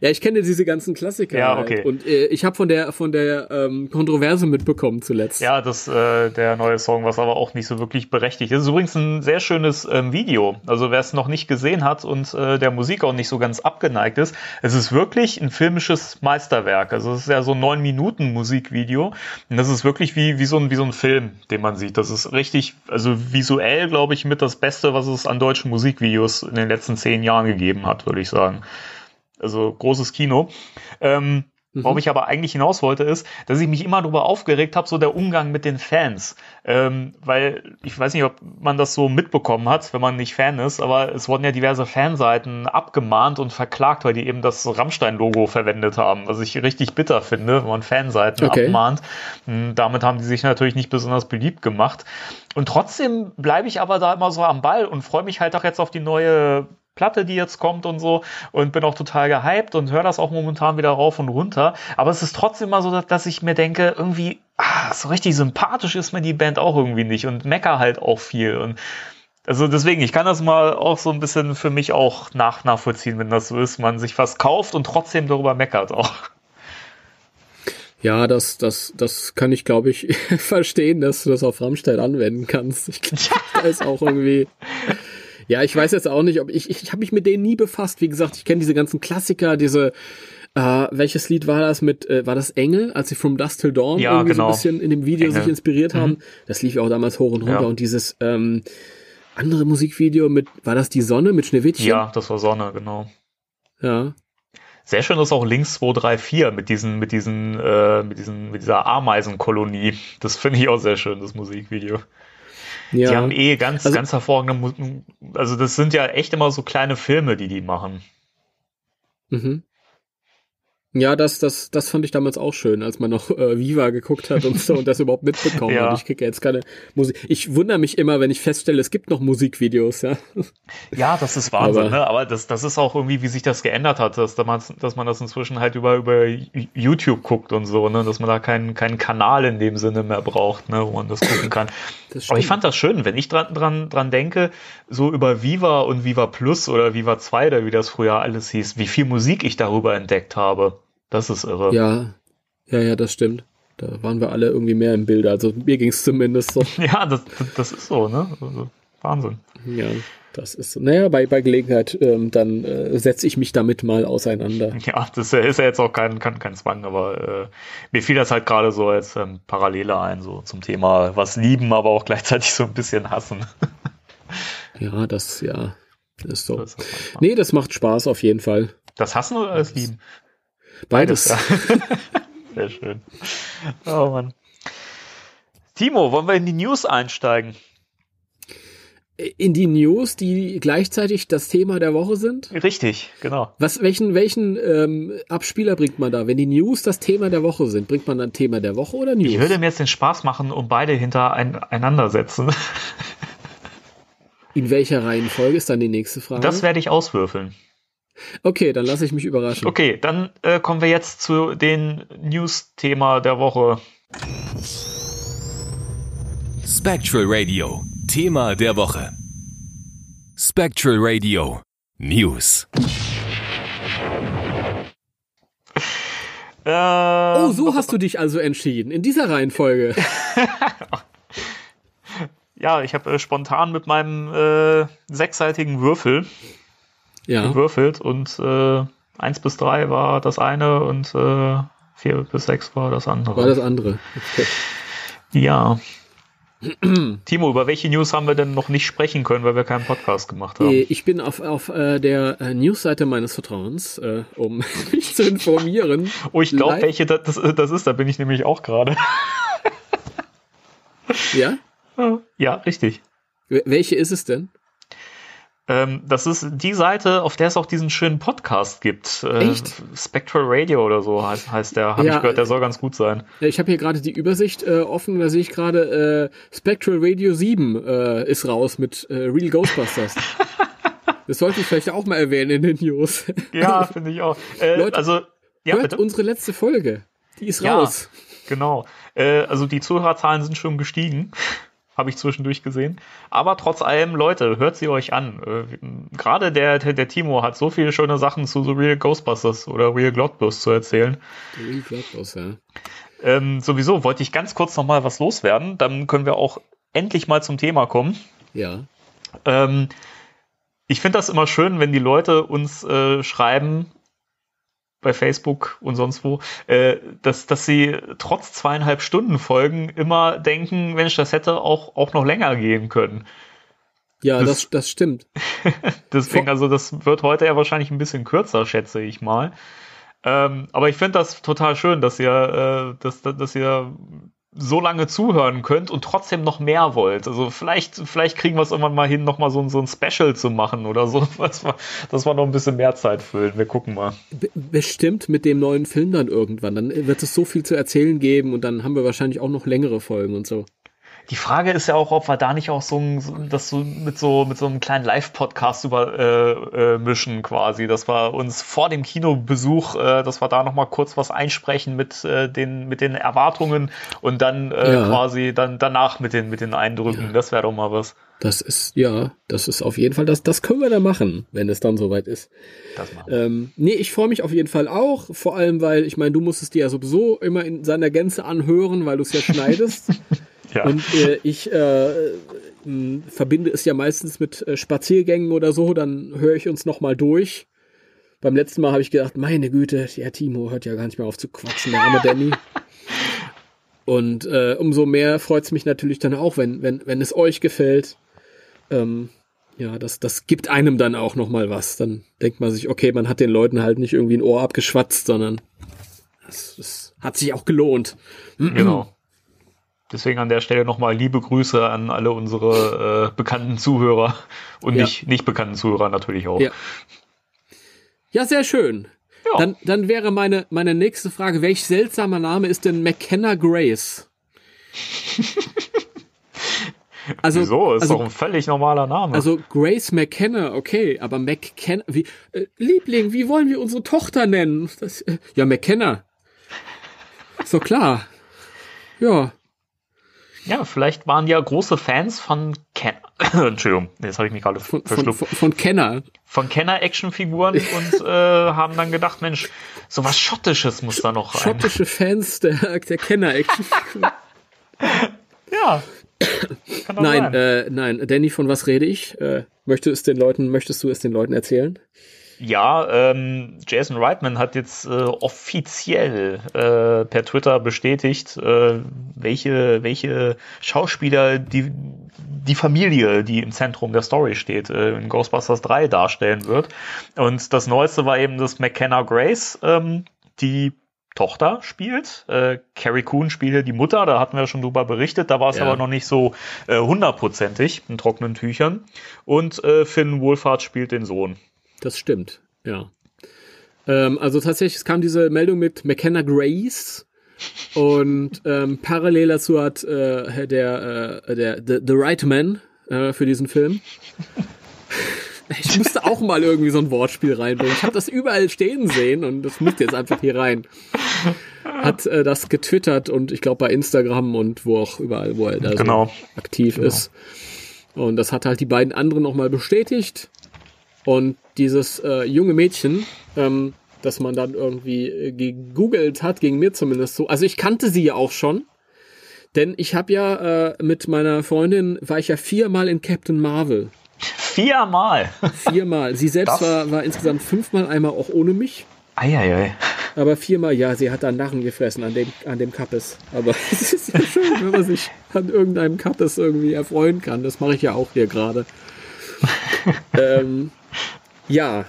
Ja, ich kenne diese ganzen Klassiker. Ja, halt. okay. Und äh, ich habe von der von der ähm, Kontroverse mitbekommen zuletzt. Ja, das äh, der neue Song, was aber auch nicht so wirklich berechtigt ist. Ist übrigens ein sehr schönes ähm, Video. Also wer es noch nicht gesehen hat und äh, der Musik auch nicht so ganz abgeneigt ist, es ist wirklich ein filmisches Meisterwerk. Also es ist ja so ein neun Minuten Musikvideo und das ist wirklich wie wie so ein wie so ein Film, den man sieht. Das ist richtig, also visuell glaube ich mit das Beste, was es an deutschen Musikvideos in den letzten zehn Jahren gegeben hat, würde ich sagen. Also großes Kino. Ähm, Worauf ich aber eigentlich hinaus wollte, ist, dass ich mich immer darüber aufgeregt habe, so der Umgang mit den Fans. Ähm, weil ich weiß nicht, ob man das so mitbekommen hat, wenn man nicht Fan ist, aber es wurden ja diverse Fanseiten abgemahnt und verklagt, weil die eben das Rammstein-Logo verwendet haben, was ich richtig bitter finde, wenn man Fanseiten Okay. abmahnt. Und damit haben die sich natürlich nicht besonders beliebt gemacht. Und trotzdem bleibe ich aber da immer so am Ball und freue mich halt auch jetzt auf die neue Platte, die jetzt kommt und so und bin auch total gehypt und höre das auch momentan wieder rauf und runter. Aber es ist trotzdem mal so, dass, ich mir denke, irgendwie, ah, so richtig sympathisch ist mir die Band auch irgendwie nicht und mecker halt auch viel. Und also deswegen, ich kann das mal auch so ein bisschen für mich auch nach, nachvollziehen, wenn das so ist, man sich was kauft und trotzdem darüber meckert auch. Ja, das, das, das kann ich, glaube ich, verstehen, dass du das auf Rammstein anwenden kannst. Ich glaube, da ist auch irgendwie. Ja, ich weiß jetzt auch nicht, ob ich, ich, ich habe mich mit denen nie befasst. Wie gesagt, ich kenne diese ganzen Klassiker, diese, äh, welches Lied war das mit, äh, war das Engel, als sie From Dust Till Dawn Ja, irgendwie so genau. ein bisschen in dem Video Engel. sich inspiriert haben? Das lief ja auch damals hoch und runter Ja. und dieses, ähm, andere Musikvideo mit, war das die Sonne mit Schneewittchen? Ja, das war Sonne, genau. Ja. Sehr schön ist auch Links 234 mit diesen, mit diesen, äh, mit diesen, mit dieser Ameisenkolonie. Das finde ich auch sehr schön, das Musikvideo. Ja. Die haben eh ganz, Also- ganz hervorragende, Mu- also das sind ja echt immer so kleine Filme, die die machen. Mhm. Ja, das, das, das fand ich damals auch schön, als man noch äh, Viva geguckt hat und so und das überhaupt mitbekommen Ja. hat. Ich kriege jetzt keine Musik. Ich wundere mich immer, wenn ich feststelle, es gibt noch Musikvideos, ja. Ja, das ist Wahnsinn, Aber- ne? Aber das, das ist auch irgendwie, wie sich das geändert hat, dass, da man, dass man das inzwischen halt über, über YouTube guckt und so, ne? Dass man da keinen, keinen Kanal in dem Sinne mehr braucht, ne? Wo man das gucken kann. Das Aber ich fand das schön, wenn ich dran, dran, dran denke, so über Viva und Viva Plus oder Viva 2 oder wie das früher alles hieß, wie viel Musik ich darüber entdeckt habe. Das ist irre. Ja, ja, ja, das stimmt. Da waren wir alle irgendwie mehr im Bilde. Also mir ging es zumindest so. Ja, das, das ist so, ne? Also, Wahnsinn. Ja. Das ist, naja, bei, bei Gelegenheit, ähm, dann äh, setze ich mich damit mal auseinander. Ja, das ist ja jetzt auch kein, kein, kein Zwang, aber äh, mir fiel das halt gerade so als ähm, Parallele ein, so zum Thema was lieben, aber auch gleichzeitig so ein bisschen hassen. ja, das, ja, ist so. Das nee, das macht Spaß auf jeden Fall. Das Hassen oder das Lieben? Beides. Beides. Sehr schön. Oh Mann. Timo, wollen wir in die News einsteigen? in die News, die gleichzeitig das Thema der Woche sind? Richtig, genau. Was, welchen, welchen ähm, Abspieler bringt man da? Wenn die News das Thema der Woche sind, bringt man dann Thema der Woche oder News? Ich würde mir jetzt den Spaß machen und beide hintereinander setzen. In welcher Reihenfolge ist dann die nächste Frage? Das werde ich auswürfeln. Okay, dann lasse ich mich überraschen. Okay, dann äh, kommen wir jetzt zu den News-Thema der Woche. Spectral Radio Thema der Woche. Spectral Radio News. Äh, oh, so hast du dich also entschieden, in dieser Reihenfolge. ja, ich habe äh, spontan mit meinem äh, sechsseitigen Würfel ja. gewürfelt und äh, 1 bis 3 war das eine und äh, 4 bis 6 war das andere. War das andere. Okay. Ja. Timo, über welche News haben wir denn noch nicht sprechen können, weil wir keinen Podcast gemacht haben? Ich bin auf, auf äh, der äh, Newsseite meines Vertrauens, äh, um mich zu informieren. Oh, ich glaube, welche das, das ist, da bin ich nämlich auch gerade. ja? Ja, richtig. Welche ist es denn? Ähm, das ist die Seite, auf der es auch diesen schönen Podcast gibt. Äh, Echt? Spectral Radio oder so heißt, heißt der. Habe ja, ich gehört, der soll ganz gut sein. Ich habe hier gerade die Übersicht äh, offen, da sehe ich gerade äh, Spectral Radio 7 äh, ist raus mit äh, Real Ghostbusters. das sollte ich vielleicht auch mal erwähnen in den News. Ja, finde ich auch. Äh, Leute, also, ja, hört bitte? unsere letzte Folge. Die ist ja, raus. Genau. also die Zuhörerzahlen sind schon gestiegen habe ich zwischendurch gesehen. Aber trotz allem, Leute, hört sie euch an. Äh, Gerade der, der, der, Timo hat so viele schöne Sachen zu The Real Ghostbusters oder Real Glotbus zu erzählen. Real Glotbus, ja. Ähm, sowieso wollte ich ganz kurz noch mal was loswerden. Dann können wir auch endlich mal zum Thema kommen. Ja. Ähm, ich finde das immer schön, wenn die Leute uns äh, schreiben, bei Facebook und sonst wo, äh, dass, dass sie trotz zweieinhalb Stunden Folgen immer denken, Mensch, das hätte auch, auch noch länger gehen können. Ja, das, das, das stimmt. Deswegen, also das wird heute ja wahrscheinlich ein bisschen kürzer, schätze ich mal. Ähm, aber ich finde das total schön, dass ihr, äh, dass, dass ihr so lange zuhören könnt und trotzdem noch mehr wollt. Also vielleicht, vielleicht kriegen wir es irgendwann mal hin, noch mal so, so ein Special zu machen oder so, dass wir, dass wir noch ein bisschen mehr Zeit füllen. Wir gucken mal. Bestimmt mit dem neuen Film dann irgendwann. Dann wird es so viel zu erzählen geben und dann haben wir wahrscheinlich auch noch längere Folgen und so. Die Frage ist ja auch, ob wir da nicht auch so, ein, so das so mit so mit so einem kleinen Live-Podcast über äh, äh, mischen quasi, dass wir uns vor dem Kinobesuch, äh, dass wir da noch mal kurz was einsprechen mit äh, den mit den Erwartungen und dann äh, ja. quasi dann danach mit den mit den Eindrücken. Ja. Das wäre doch mal was. Das ist ja, das ist auf jeden Fall das. Das können wir da machen, wenn es dann soweit ist. Das machen wir. Ähm, nee, ich freue mich auf jeden Fall auch, vor allem weil ich meine, du musst es dir ja sowieso immer in seiner Gänze anhören, weil du es ja schneidest. Ja. Und äh, ich äh, verbinde es ja meistens mit äh, Spaziergängen oder so, dann höre ich uns nochmal durch. Beim letzten Mal habe ich gedacht, meine Güte, der Timo hört ja gar nicht mehr auf zu quatschen, der arme Danny. Und äh, umso mehr freut es mich natürlich dann auch, wenn, wenn, wenn es euch gefällt. Ähm, ja, das, das gibt einem dann auch nochmal was. Dann denkt man sich, okay, man hat den Leuten halt nicht irgendwie ein Ohr abgeschwatzt, sondern es hat sich auch gelohnt. Genau. Deswegen an der Stelle nochmal liebe Grüße an alle unsere äh, bekannten Zuhörer und ja. nicht, nicht bekannten Zuhörer natürlich auch. Ja, ja sehr schön. Ja. Dann, dann wäre meine, meine nächste Frage, welch seltsamer Name ist denn McKenna Grace? Also, Wieso? Ist also, doch ein völlig normaler Name. Also Grace McKenna, okay, aber McKenna, wie, äh, Liebling, wie wollen wir unsere Tochter nennen? Das, äh, ja, McKenna. Doch klar. Ja. Ja, vielleicht waren ja große Fans von Ken Entschuldigung, jetzt habe ich mich gerade verschluckt. Von, von, Kenner. Von Kenner-Actionfiguren und äh, haben dann gedacht, Mensch, so was Schottisches muss da noch rein. Schottische Fans der, der Kenner-Actionfiguren. ja. Nein, äh, nein, Danny, von was rede ich? Äh, möchtest, es den Leuten, möchtest du es den Leuten erzählen? Ja, ähm, Jason Reitman hat jetzt äh, offiziell äh, per Twitter bestätigt, äh, welche, welche Schauspieler die, die Familie, die im Zentrum der Story steht, äh, in Ghostbusters 3 darstellen wird. Und das Neueste war eben, dass McKenna Grace ähm, die Tochter spielt. Äh, Carrie Coon spielt die Mutter, da hatten wir schon drüber berichtet, da war es Ja. aber noch nicht so äh, hundertprozentig in trockenen Tüchern. Und äh, Finn Wohlfahrt spielt den Sohn. Das stimmt, ja. Ähm, also tatsächlich, es kam diese Meldung mit McKenna Grace und ähm, parallel dazu hat äh, der, äh, der The, The Right Man äh, für diesen Film. Ich musste auch mal irgendwie so ein Wortspiel reinbringen. Ich habe das überall stehen sehen und das musste jetzt einfach hier rein. Hat äh, das getwittert und ich glaube bei Instagram und wo auch überall, wo er da Genau. so aktiv ist. Und das hat halt die beiden anderen nochmal bestätigt. Und dieses äh, junge Mädchen, ähm, das man dann irgendwie äh, gegoogelt hat, ging mir zumindest so. Also ich kannte sie ja auch schon. Denn ich habe ja äh, mit meiner Freundin, war ich ja viermal in Captain Marvel. Viermal. Viermal. Sie selbst Das- war, war insgesamt fünfmal, einmal auch ohne mich. Eieiei. Aber viermal, ja, sie hat da Narren gefressen an dem, an dem Kappes. Aber es ist ja schön, wenn man sich an irgendeinem Kappes irgendwie erfreuen kann. Das mache ich ja auch hier gerade. ähm, ja.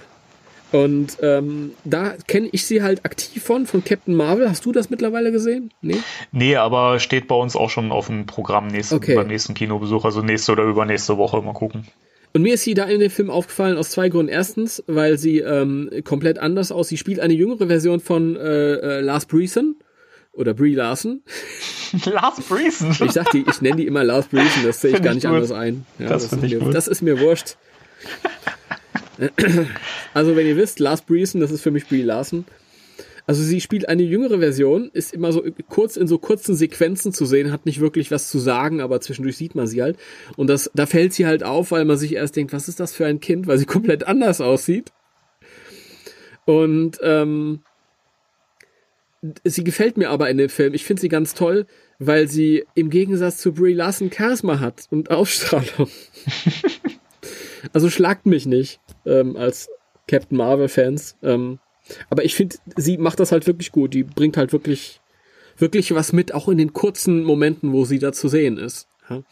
Und ähm, da kenne ich sie halt aktiv von, von Captain Marvel. Hast du das mittlerweile gesehen? Nee? Nee, aber steht bei uns auch schon auf dem Programm nächsten, Okay. beim nächsten Kinobesuch, also nächste oder übernächste Woche. Mal gucken. Und mir ist sie da in dem Film aufgefallen aus zwei Gründen. Erstens, weil sie ähm, komplett anders aus. Sie spielt eine jüngere Version von äh, äh, Lars Breeson oder Brie Larson. Lars Breeson. Ich sag die, ich nenne die immer Lars Breeson, das sehe ich gar ich nicht gut. anders ein. Ja, Das das, ist mir, das ist mir wurscht. Also, wenn ihr wisst, Lars Breeson, das ist für mich Brie Larson. Also sie spielt eine jüngere Version, ist immer so kurz in so kurzen Sequenzen zu sehen, hat nicht wirklich was zu sagen, aber zwischendurch sieht man sie halt. Und das, da fällt sie halt auf, weil man sich erst denkt, was ist das für ein Kind, weil sie komplett anders aussieht. Und ähm, sie gefällt mir aber in dem Film. Ich finde sie ganz toll, weil sie im Gegensatz zu Brie Larson Charisma hat und Ausstrahlung. also schlagt mich nicht ähm, als Captain Marvel Fans. Ähm, aber ich finde, sie macht das halt wirklich gut. Die bringt halt wirklich, wirklich was mit, auch in den kurzen Momenten, wo sie da zu sehen ist. Ja.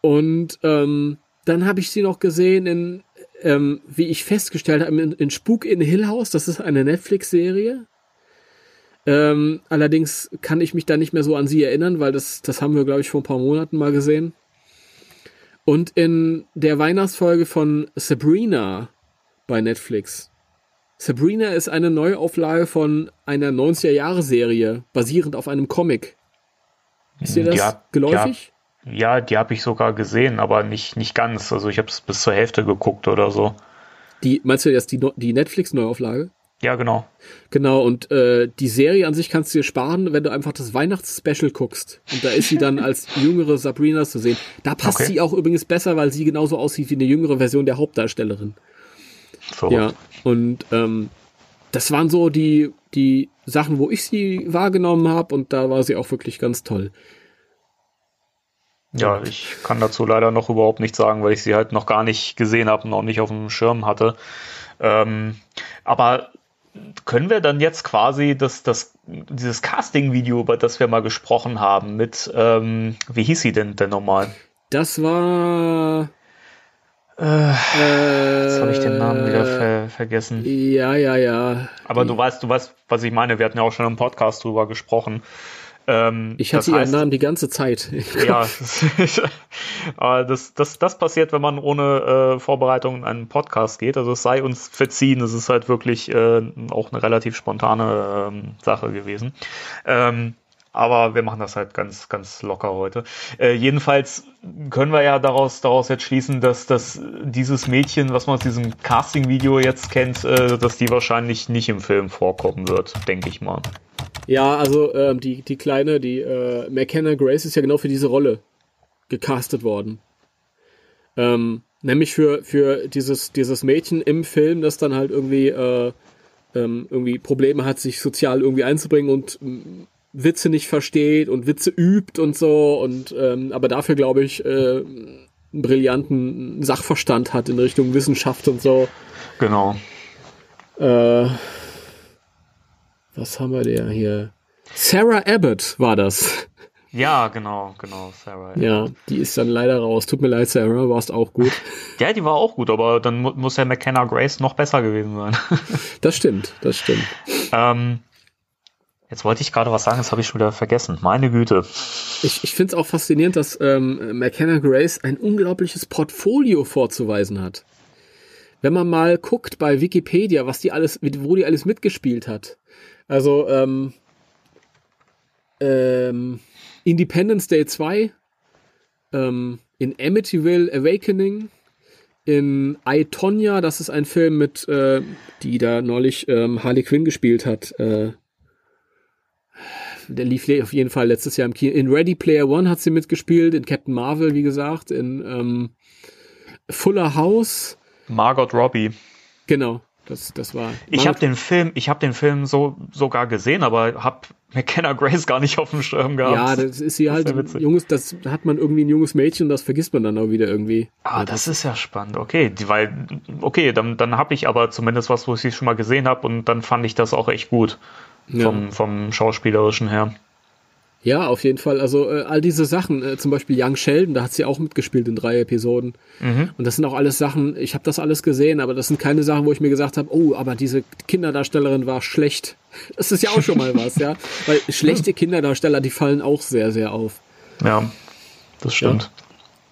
Und ähm, dann habe ich sie noch gesehen in, ähm, wie ich festgestellt habe, in, in Spuk in Hill House. Das ist eine Netflix-Serie. Ähm, allerdings kann ich mich da nicht mehr so an sie erinnern, weil das, das haben wir, glaube ich, vor ein paar Monaten mal gesehen. Und in der Weihnachtsfolge von Sabrina bei Netflix. Sabrina ist eine Neuauflage von einer 90er-Jahre-Serie, basierend auf einem Comic. Ist dir das Ja, geläufig? Ja, die habe ich sogar gesehen, aber nicht, nicht ganz. Also ich habe es bis zur Hälfte geguckt oder so. Die, meinst du jetzt die, die Netflix-Neuauflage? Ja, genau. Genau, und äh, die Serie an sich kannst du dir sparen, wenn du einfach das Weihnachtsspecial guckst. Und da ist sie dann als jüngere Sabrina zu sehen. Da passt Okay. sie auch übrigens besser, weil sie genauso aussieht wie eine jüngere Version der Hauptdarstellerin. Verrückt. Ja, und ähm, das waren so die, die Sachen, wo ich sie wahrgenommen habe und da war sie auch wirklich ganz toll. Ja, ich kann dazu leider noch überhaupt nichts sagen, weil ich sie halt noch gar nicht gesehen habe und auch nicht auf dem Schirm hatte. Ähm, aber können wir dann jetzt quasi das, das, dieses Casting-Video, über das wir mal gesprochen haben, mit, ähm, wie hieß sie denn denn nochmal? Das war. Äh, Äh, jetzt habe ich den Namen wieder ver vergessen. Ja, ja, ja. Aber du weißt, du weißt, was ich meine. Wir hatten ja auch schon im Podcast drüber gesprochen. Ähm, Ich hatte ihren heißt- Namen die ganze Zeit. Ja, aber das, das, das passiert, wenn man ohne äh, Vorbereitung in einen Podcast geht. Also es sei uns verziehen, es ist halt wirklich äh, auch eine relativ spontane ähm, Sache gewesen. Ähm, aber wir machen das halt ganz, ganz locker heute. Äh, jedenfalls können wir ja daraus, daraus jetzt schließen, dass, dass dieses Mädchen, was man aus diesem Casting-Video jetzt kennt, äh, dass die wahrscheinlich nicht im Film vorkommen wird, denke ich mal. Ja, also ähm, die, die kleine, die äh, McKenna Grace ist ja genau für diese Rolle gecastet worden. Ähm, nämlich für, für dieses, dieses Mädchen im Film, das dann halt irgendwie, äh, ähm, irgendwie Probleme hat, sich sozial irgendwie einzubringen und Witze nicht versteht und Witze übt und so und ähm, aber dafür glaube ich äh, einen brillanten Sachverstand hat in Richtung Wissenschaft und so. Genau. Äh, was haben wir denn hier? Sarah Abbott war das. Ja, genau, genau, Sarah. Ja, die ist dann leider raus. Tut mir leid, Sarah, warst auch gut. Ja, die war auch gut, aber dann mu muss ja McKenna Grace noch besser gewesen sein. das stimmt, das stimmt. Ähm, jetzt wollte ich gerade was sagen, das habe ich schon wieder vergessen. Meine Güte. Ich, ich finde es auch faszinierend, dass ähm, McKenna Grace ein unglaubliches Portfolio vorzuweisen hat. Wenn man mal guckt bei Wikipedia, was die alles, wo die alles mitgespielt hat. Also, ähm, ähm, Independence Day 2, ähm, in Amityville Awakening, in I, Tonya, das ist ein Film mit, äh, die da neulich ähm, Harley Quinn gespielt hat. Äh, der lief auf jeden Fall letztes Jahr im Kino. In Ready Player One hat sie mitgespielt, in Captain Marvel, wie gesagt, in ähm, Fuller House. Margot Robbie. Genau. Das, das war. Ich habe den Film, ich habe den Film so sogar gesehen, aber habe McKenna Grace gar nicht auf dem Schirm gehabt. Ja, das ist sie halt ein junges, das hat man irgendwie ein junges Mädchen, das vergisst man dann auch wieder irgendwie. Ah, das ist ja spannend. Okay, die, weil okay, dann dann habe ich aber zumindest was, wo ich sie schon mal gesehen habe und dann fand ich das auch echt gut ja. vom schauspielerischen her. Ja, auf jeden Fall. Also äh, all diese Sachen, äh, zum Beispiel Young Sheldon, da hat sie auch mitgespielt in drei Episoden. Mhm. Und das sind auch alles Sachen, ich habe das alles gesehen, aber das sind keine Sachen, wo ich mir gesagt habe, oh, aber diese Kinderdarstellerin war schlecht. Das ist ja auch schon mal was, ja. Weil schlechte Kinderdarsteller, die fallen auch sehr, sehr auf. Ja, das stimmt. Ja.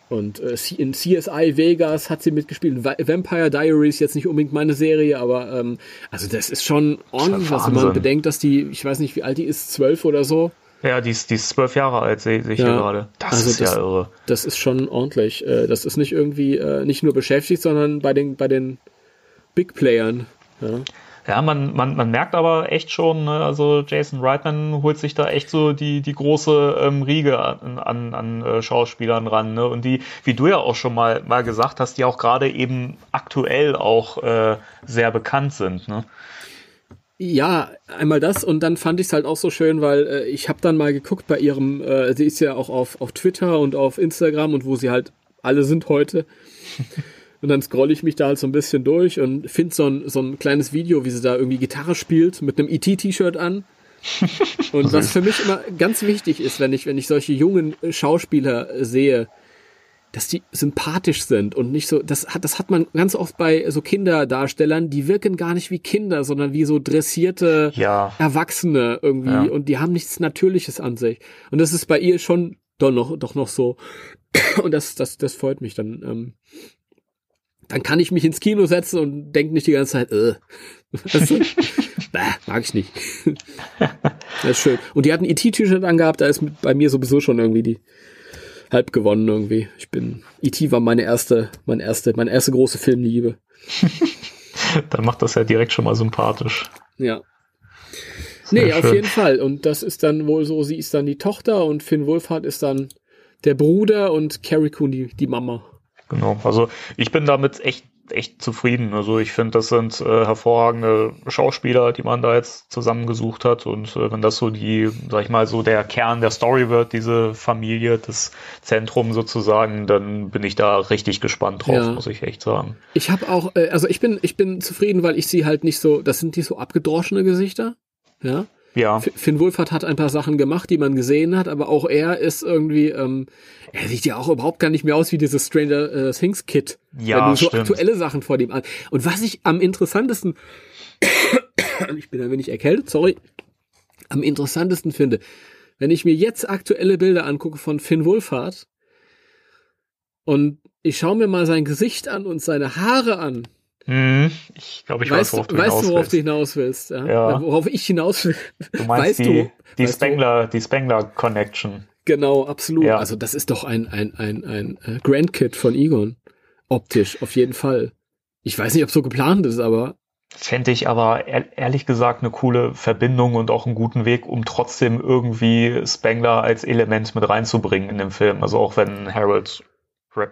Und äh, in CSI Vegas hat sie mitgespielt. Vampire Diaries jetzt nicht unbedingt meine Serie, aber ähm, also das ist schon ordentlich, was man bedenkt, dass die, ich weiß nicht, wie alt die ist, zwölf oder so. Ja, die ist, die ist zwölf Jahre alt, sehe seh ich ja, hier gerade. Das also ist das, ja irre. Das ist schon ordentlich. Äh, das ist nicht irgendwie äh, nicht nur beschäftigt, sondern bei den, bei den Big Playern. Ja. Ja, man, man, man merkt aber echt schon, ne, also Jason Reitman holt sich da echt so die, die große ähm, Riege an, an, an äh, Schauspielern ran. Ne? Und die, wie du ja auch schon mal, mal gesagt hast, die auch gerade eben aktuell auch äh, sehr bekannt sind. Ne? Ja, einmal das und dann fand ich es halt auch so schön, weil äh, ich habe dann mal geguckt bei ihrem, äh, sie ist ja auch auf, auf Twitter und auf Instagram und wo sie halt alle sind heute. und dann scroll ich mich da halt so ein bisschen durch und finde so ein, so ein kleines Video, wie sie da irgendwie Gitarre spielt mit einem ET-T-Shirt an. und was für mich immer ganz wichtig ist, wenn ich, wenn ich solche jungen Schauspieler sehe, dass die sympathisch sind und nicht so, das hat, das hat man ganz oft bei so Kinderdarstellern, die wirken gar nicht wie Kinder, sondern wie so dressierte ja. Erwachsene irgendwie ja. und die haben nichts Natürliches an sich. Und das ist bei ihr schon doch noch, doch noch so. Und das, das, das freut mich dann. Ähm, dann kann ich mich ins Kino setzen und denke nicht die ganze Zeit, äh, weißt du? Bäh, mag ich nicht. das ist schön. Und die hatten ET-T-Shirt angehabt, da ist bei mir sowieso schon irgendwie die, halb gewonnen irgendwie. Ich bin, E.T. war meine erste, meine erste, meine erste große Filmliebe. Dann macht das ja direkt schon mal sympathisch. Ja. Sehr nee, schön. auf jeden Fall. Und das ist dann wohl so, sie ist dann die Tochter und Finn Wolfhard ist dann der Bruder und Carrie Coon die, die Mama. Genau, also ich bin damit echt echt zufrieden. Also ich finde, das sind äh, hervorragende Schauspieler, die man da jetzt zusammengesucht hat. Und äh, wenn das so die, sag ich mal, so der Kern der Story wird, diese Familie, das Zentrum sozusagen, dann bin ich da richtig gespannt drauf, ja. muss ich echt sagen. Ich habe auch, äh, also ich bin, ich bin zufrieden, weil ich sie halt nicht so, das sind nicht so abgedroschene Gesichter. Ja. Ja. Finn Wolfert hat ein paar Sachen gemacht, die man gesehen hat, aber auch er ist irgendwie, ähm, er sieht ja auch überhaupt gar nicht mehr aus wie dieses Stranger äh, Things Kid. Ja, wenn du so stimmt. aktuelle Sachen vor dem an. Und was ich am interessantesten, ich bin ein wenig erkältet, sorry, am interessantesten finde, wenn ich mir jetzt aktuelle Bilder angucke von Finn Wolfhard und ich schaue mir mal sein Gesicht an und seine Haare an, hm, ich glaube, ich weißt, weiß, worauf du, weißt du, worauf du hinaus willst. Ja? ja. Worauf ich hinaus will. Du meinst weißt die, du, die Spengler, du? die Spengler Connection. Genau, absolut. Ja. Also das ist doch ein, ein, ein, ein äh, Grandkid von Egon. Optisch, auf jeden Fall. Ich weiß nicht, ob es so geplant ist, aber. Fände ich aber ehrlich gesagt eine coole Verbindung und auch einen guten Weg, um trotzdem irgendwie Spengler als Element mit reinzubringen in dem Film. Also auch wenn Harold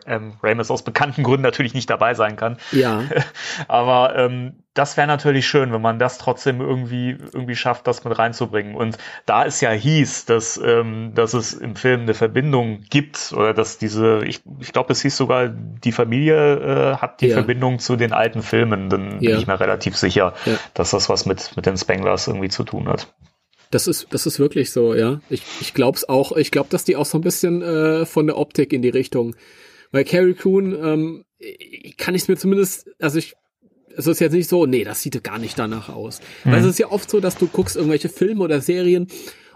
ähm, Ramis aus bekannten Gründen natürlich nicht dabei sein kann. Ja. Aber ähm, das wäre natürlich schön, wenn man das trotzdem irgendwie irgendwie schafft, das mit reinzubringen. Und da es ja hieß, dass ähm, dass es im Film eine Verbindung gibt oder dass diese, ich, ich glaube, es hieß sogar, die Familie äh, hat die Ja. Verbindung zu den alten Filmen, dann bin Ja. ich mir relativ sicher, Ja. dass das was mit mit den Spanglers irgendwie zu tun hat. Das ist, das ist wirklich so, ja. Ich, ich glaub's auch. Ich glaube, dass die auch so ein bisschen äh, von der Optik in die Richtung. Weil Carrie Coon, ähm, kann ich mir zumindest, also ich, es ist jetzt nicht so, nee, das sieht gar nicht danach aus. Weil es ist ja oft so, dass du guckst irgendwelche Filme oder Serien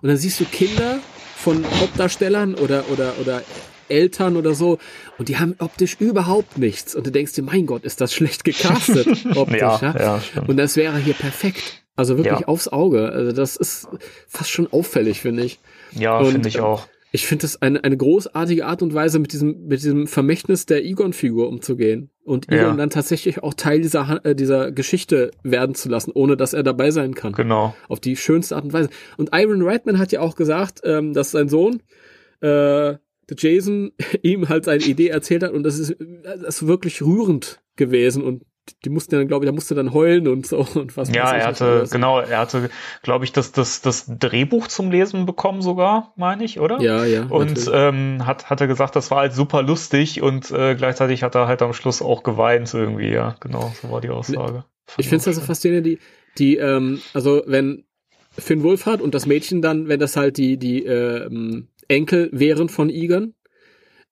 und dann siehst du Kinder von Hauptdarstellern oder, oder, oder Eltern oder so und die haben optisch überhaupt nichts. Und du denkst dir, mein Gott, ist das schlecht gecastet optisch, Ja, ja. ja. Und das wäre hier perfekt. Also wirklich Ja. aufs Auge. Also das ist fast schon auffällig, finde ich. Ja, finde ich äh, auch. Ich finde das eine, eine großartige Art und Weise, mit diesem, mit diesem Vermächtnis der Egon-Figur umzugehen. Und Egon Ja. dann tatsächlich auch Teil dieser, äh, dieser Geschichte werden zu lassen, ohne dass er dabei sein kann. Genau. Auf die schönste Art und Weise. Und Iron Reitman hat ja auch gesagt, ähm, dass sein Sohn, äh, Jason, ihm halt seine Idee erzählt hat und das ist, das ist wirklich rührend gewesen und die mussten dann, glaube ich, da musste dann heulen und so und was Ja, er hatte, alles. genau, er hatte, glaube ich, das, das, das Drehbuch zum Lesen bekommen sogar, meine ich, oder? Ja, ja. Und natürlich. ähm, hat, hat er gesagt, das war halt super lustig und äh, gleichzeitig hat er halt am Schluss auch geweint irgendwie, ja, genau, so war die Aussage. Ich finde es also faszinierend, die, die, ähm, also wenn Finn Wolfhard und das Mädchen dann, wenn das halt die, die ähm, Enkel wären von Egon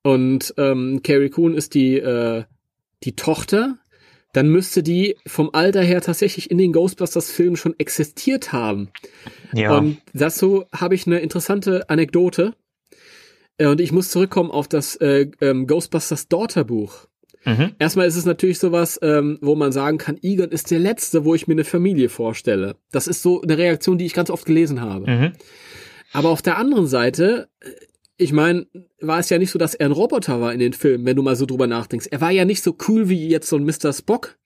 und ähm, Carrie Coon ist die, äh, die Tochter, dann müsste die vom Alter her tatsächlich in den Ghostbusters-Filmen schon existiert haben. Ja, Und dazu habe ich eine interessante Anekdote. Äh, Und ich muss zurückkommen auf das äh, ähm, Ghostbusters Daughter-Buch. mhm. Erstmal ist es natürlich sowas, ähm, wo man sagen kann, Egon ist der Letzte, wo ich mir eine Familie vorstelle. Das ist so eine Reaktion, die ich ganz oft gelesen habe. Mhm. Aber auf der anderen Seite, ich meine, war es ja nicht so, dass er ein Roboter war in den Filmen, wenn du mal so drüber nachdenkst. Er war ja nicht so cool wie jetzt so ein Mr. Spock.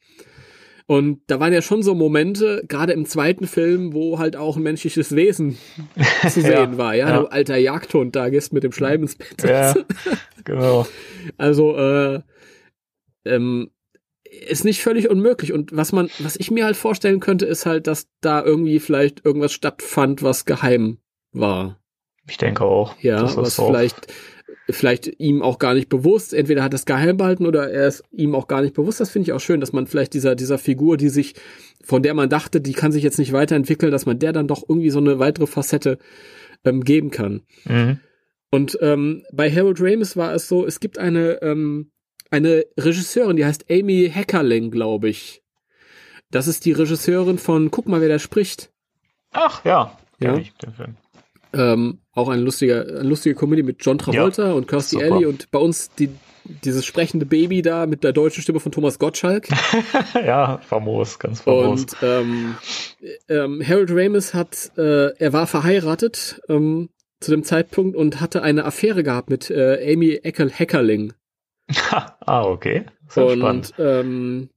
Und da waren ja schon so Momente, gerade im zweiten Film, wo halt auch ein menschliches Wesen zu sehen Ja, war. Ja, ja. du alter Jagdhund da gehst mit dem Schleim ins Bett. ja, genau. Also, äh, ähm, ist nicht völlig unmöglich. Und was man, was ich mir halt vorstellen könnte, ist halt, dass da irgendwie vielleicht irgendwas stattfand, was geheim war. Ich denke auch. Ja, das ist was auch- vielleicht, vielleicht ihm auch gar nicht bewusst, entweder hat er es geheim behalten oder er ist ihm auch gar nicht bewusst. Das finde ich auch schön, dass man vielleicht dieser, dieser Figur, die sich, von der man dachte, die kann sich jetzt nicht weiterentwickeln, dass man der dann doch irgendwie so eine weitere Facette ähm, geben kann. Mhm. Und ähm, bei Harold Ramis war es so, es gibt eine, ähm, eine Regisseurin, die heißt Amy Heckerling, glaube ich. Das ist die Regisseurin von Guck mal, wer da spricht. Ach ja, Ja. ich den Film. Ähm, auch eine lustige, eine lustige Komödie mit John Travolta und Kirstie super. Alley und bei uns die, dieses sprechende Baby da mit der deutschen Stimme von Thomas Gottschalk. ja, famos, ganz famos. Und ähm, ähm, Harold Ramis hat, äh, er war verheiratet ähm, zu dem Zeitpunkt und hatte eine Affäre gehabt mit äh, Amy Eckel Heckerling. ah, okay. Sehr spannend. Und ähm,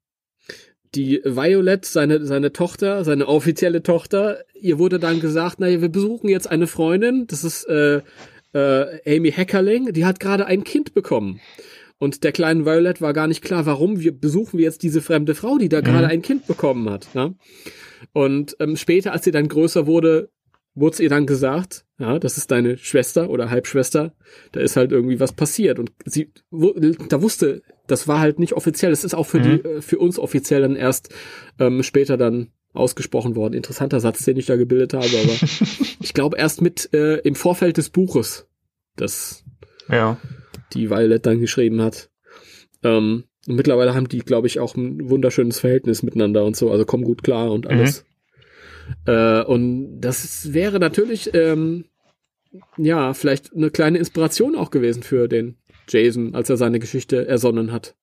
die Violet, seine, seine Tochter, seine offizielle Tochter, ihr wurde dann gesagt, naja, wir besuchen jetzt eine Freundin, das ist äh, äh, Amy Heckerling, die hat gerade ein Kind bekommen. Und der kleinen Violet war gar nicht klar, warum wir besuchen wir jetzt diese fremde Frau, die da gerade ein Kind bekommen hat. Ne? Und ähm, später, als sie dann größer wurde, wurde es ihr dann gesagt, ja, das ist deine Schwester oder Halbschwester, da ist halt irgendwie was passiert. Und sie da wusste, das war halt nicht offiziell, das ist auch für die, äh, für uns offiziell dann erst ähm, später dann ausgesprochen worden. Interessanter Satz, den ich da gebildet habe, aber ich glaube erst mit äh, im Vorfeld des Buches, das Ja. die Violet dann geschrieben hat. Ähm, und mittlerweile haben die, glaube ich, auch ein wunderschönes Verhältnis miteinander und so, also kommen gut klar und alles. Äh, und das wäre natürlich, ähm, ja, vielleicht eine kleine Inspiration auch gewesen für den Jason, als er seine Geschichte ersonnen hat.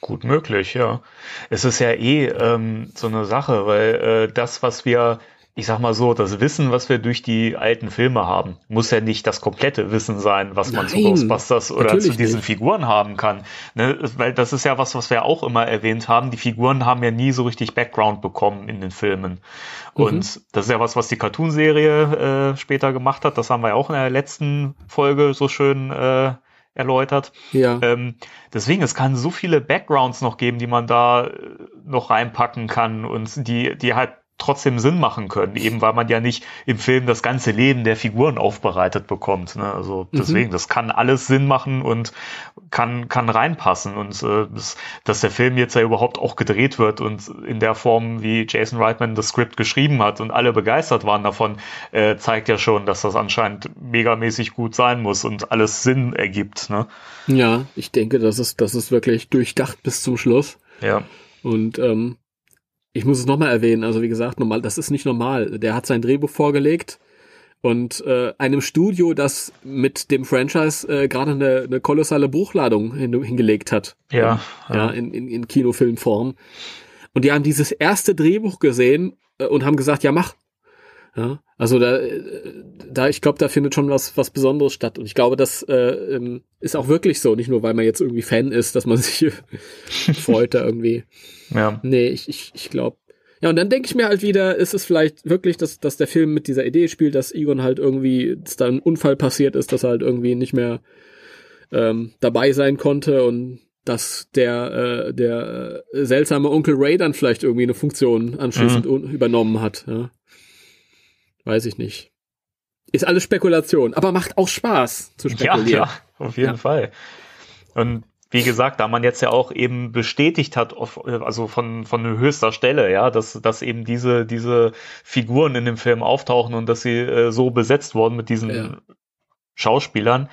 Gut möglich, ja. Es ist ja eh ähm, so eine Sache, weil äh, das, was wir, ich sag mal so, das Wissen, was wir durch die alten Filme haben, muss ja nicht das komplette Wissen sein, was man zu Nein, Ghostbusters oder zu diesen nicht. Figuren haben kann. Ne? Weil das ist ja was, was wir auch immer erwähnt haben. Die Figuren haben ja nie so richtig Background bekommen in den Filmen. Mhm. Und das ist ja was, was die Cartoon-Serie äh, später gemacht hat. Das haben wir ja auch in der letzten Folge so schön äh, erläutert. Ja. Ähm, deswegen, es kann so viele Backgrounds noch geben, die man da äh, noch reinpacken kann und die, die halt trotzdem Sinn machen können, eben weil man ja nicht im Film das ganze Leben der Figuren aufbereitet bekommt. Ne? Also Mhm. deswegen, das kann alles Sinn machen und kann, kann reinpassen. Und äh, das, dass der Film jetzt ja überhaupt auch gedreht wird und in der Form, wie Jason Reitman das Skript geschrieben hat und alle begeistert waren davon, äh, zeigt ja schon, dass das anscheinend megamäßig gut sein muss und alles Sinn ergibt. Ne? Ja, ich denke, das ist, das ist wirklich durchdacht bis zum Schluss. Ja. Und ähm, ich muss es nochmal erwähnen, also wie gesagt, normal, das ist nicht normal. Der hat sein Drehbuch vorgelegt und äh, einem Studio, das mit dem Franchise äh, gerade eine, eine kolossale Bruchladung hin, hingelegt hat. Ja, ja, in, in, in Kinofilmform. Und die haben dieses erste Drehbuch gesehen äh, und haben gesagt, ja, mach. Ja, also da, äh, da ich glaube, da findet schon was, was Besonderes statt. Und ich glaube, das äh, ähm, ist auch wirklich so, nicht nur, weil man jetzt irgendwie Fan ist, dass man sich freut da irgendwie. Ja. Nee, ich, ich, ich glaube. Ja, und dann denke ich mir halt wieder, ist es vielleicht wirklich, dass, dass der Film mit dieser Idee spielt, dass Egon halt irgendwie, dass da ein Unfall passiert ist, dass er halt irgendwie nicht mehr ähm, dabei sein konnte und dass der, äh, der äh, seltsame Onkel Ray dann vielleicht irgendwie eine Funktion anschließend un- übernommen hat. Ja. Weiß ich nicht. Ist alles Spekulation, aber macht auch Spaß zu Ja, spekulieren. ja, auf jeden Ja. Fall. Und wie gesagt, da man jetzt ja auch eben bestätigt hat, also von, von höchster Stelle, ja, dass, dass eben diese, diese Figuren in dem Film auftauchen und dass sie äh, so besetzt wurden mit diesen Ja. Schauspielern.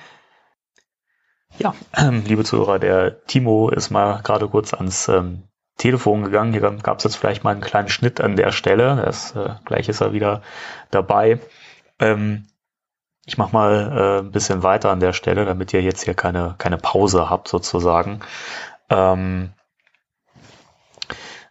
Ja, ähm, liebe Zuhörer, der Timo ist mal gerade kurz ans ähm, Telefon gegangen. Hier gab es jetzt vielleicht mal einen kleinen Schnitt an der Stelle. Das, äh, gleich ist er wieder dabei. Ähm, ich mach mal äh, ein bisschen weiter an der Stelle, damit ihr jetzt hier keine, keine Pause habt sozusagen. Ähm,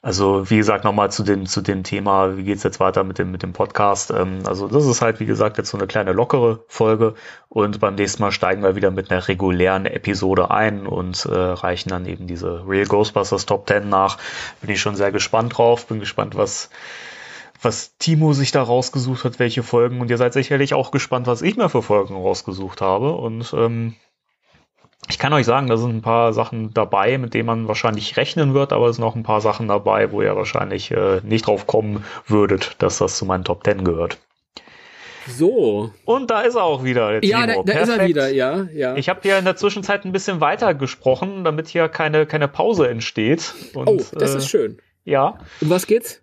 also wie gesagt, nochmal zu dem, zu dem Thema, wie geht's jetzt weiter mit dem, mit dem Podcast. Ähm, also das ist halt, wie gesagt, jetzt so eine kleine lockere Folge und beim nächsten Mal steigen wir wieder mit einer regulären Episode ein und äh, reichen dann eben diese Real Ghostbusters Top 10 nach. Bin ich schon sehr gespannt drauf, bin gespannt, was, was Timo sich da rausgesucht hat, welche Folgen. Und ihr seid sicherlich auch gespannt, was ich mir für Folgen rausgesucht habe. Und ähm, ich kann euch sagen, da sind ein paar Sachen dabei, mit denen man wahrscheinlich rechnen wird, aber es sind auch ein paar Sachen dabei, wo ihr wahrscheinlich äh, nicht drauf kommen würdet, dass das zu meinen Top 10 gehört. So. Und da ist er auch wieder, der Ja, da, da ist er wieder, ja, ja. Ich habe hier in der Zwischenzeit ein bisschen weiter gesprochen, damit hier keine, keine Pause entsteht. Und, oh, das äh, ist schön. Ja, Um was geht's?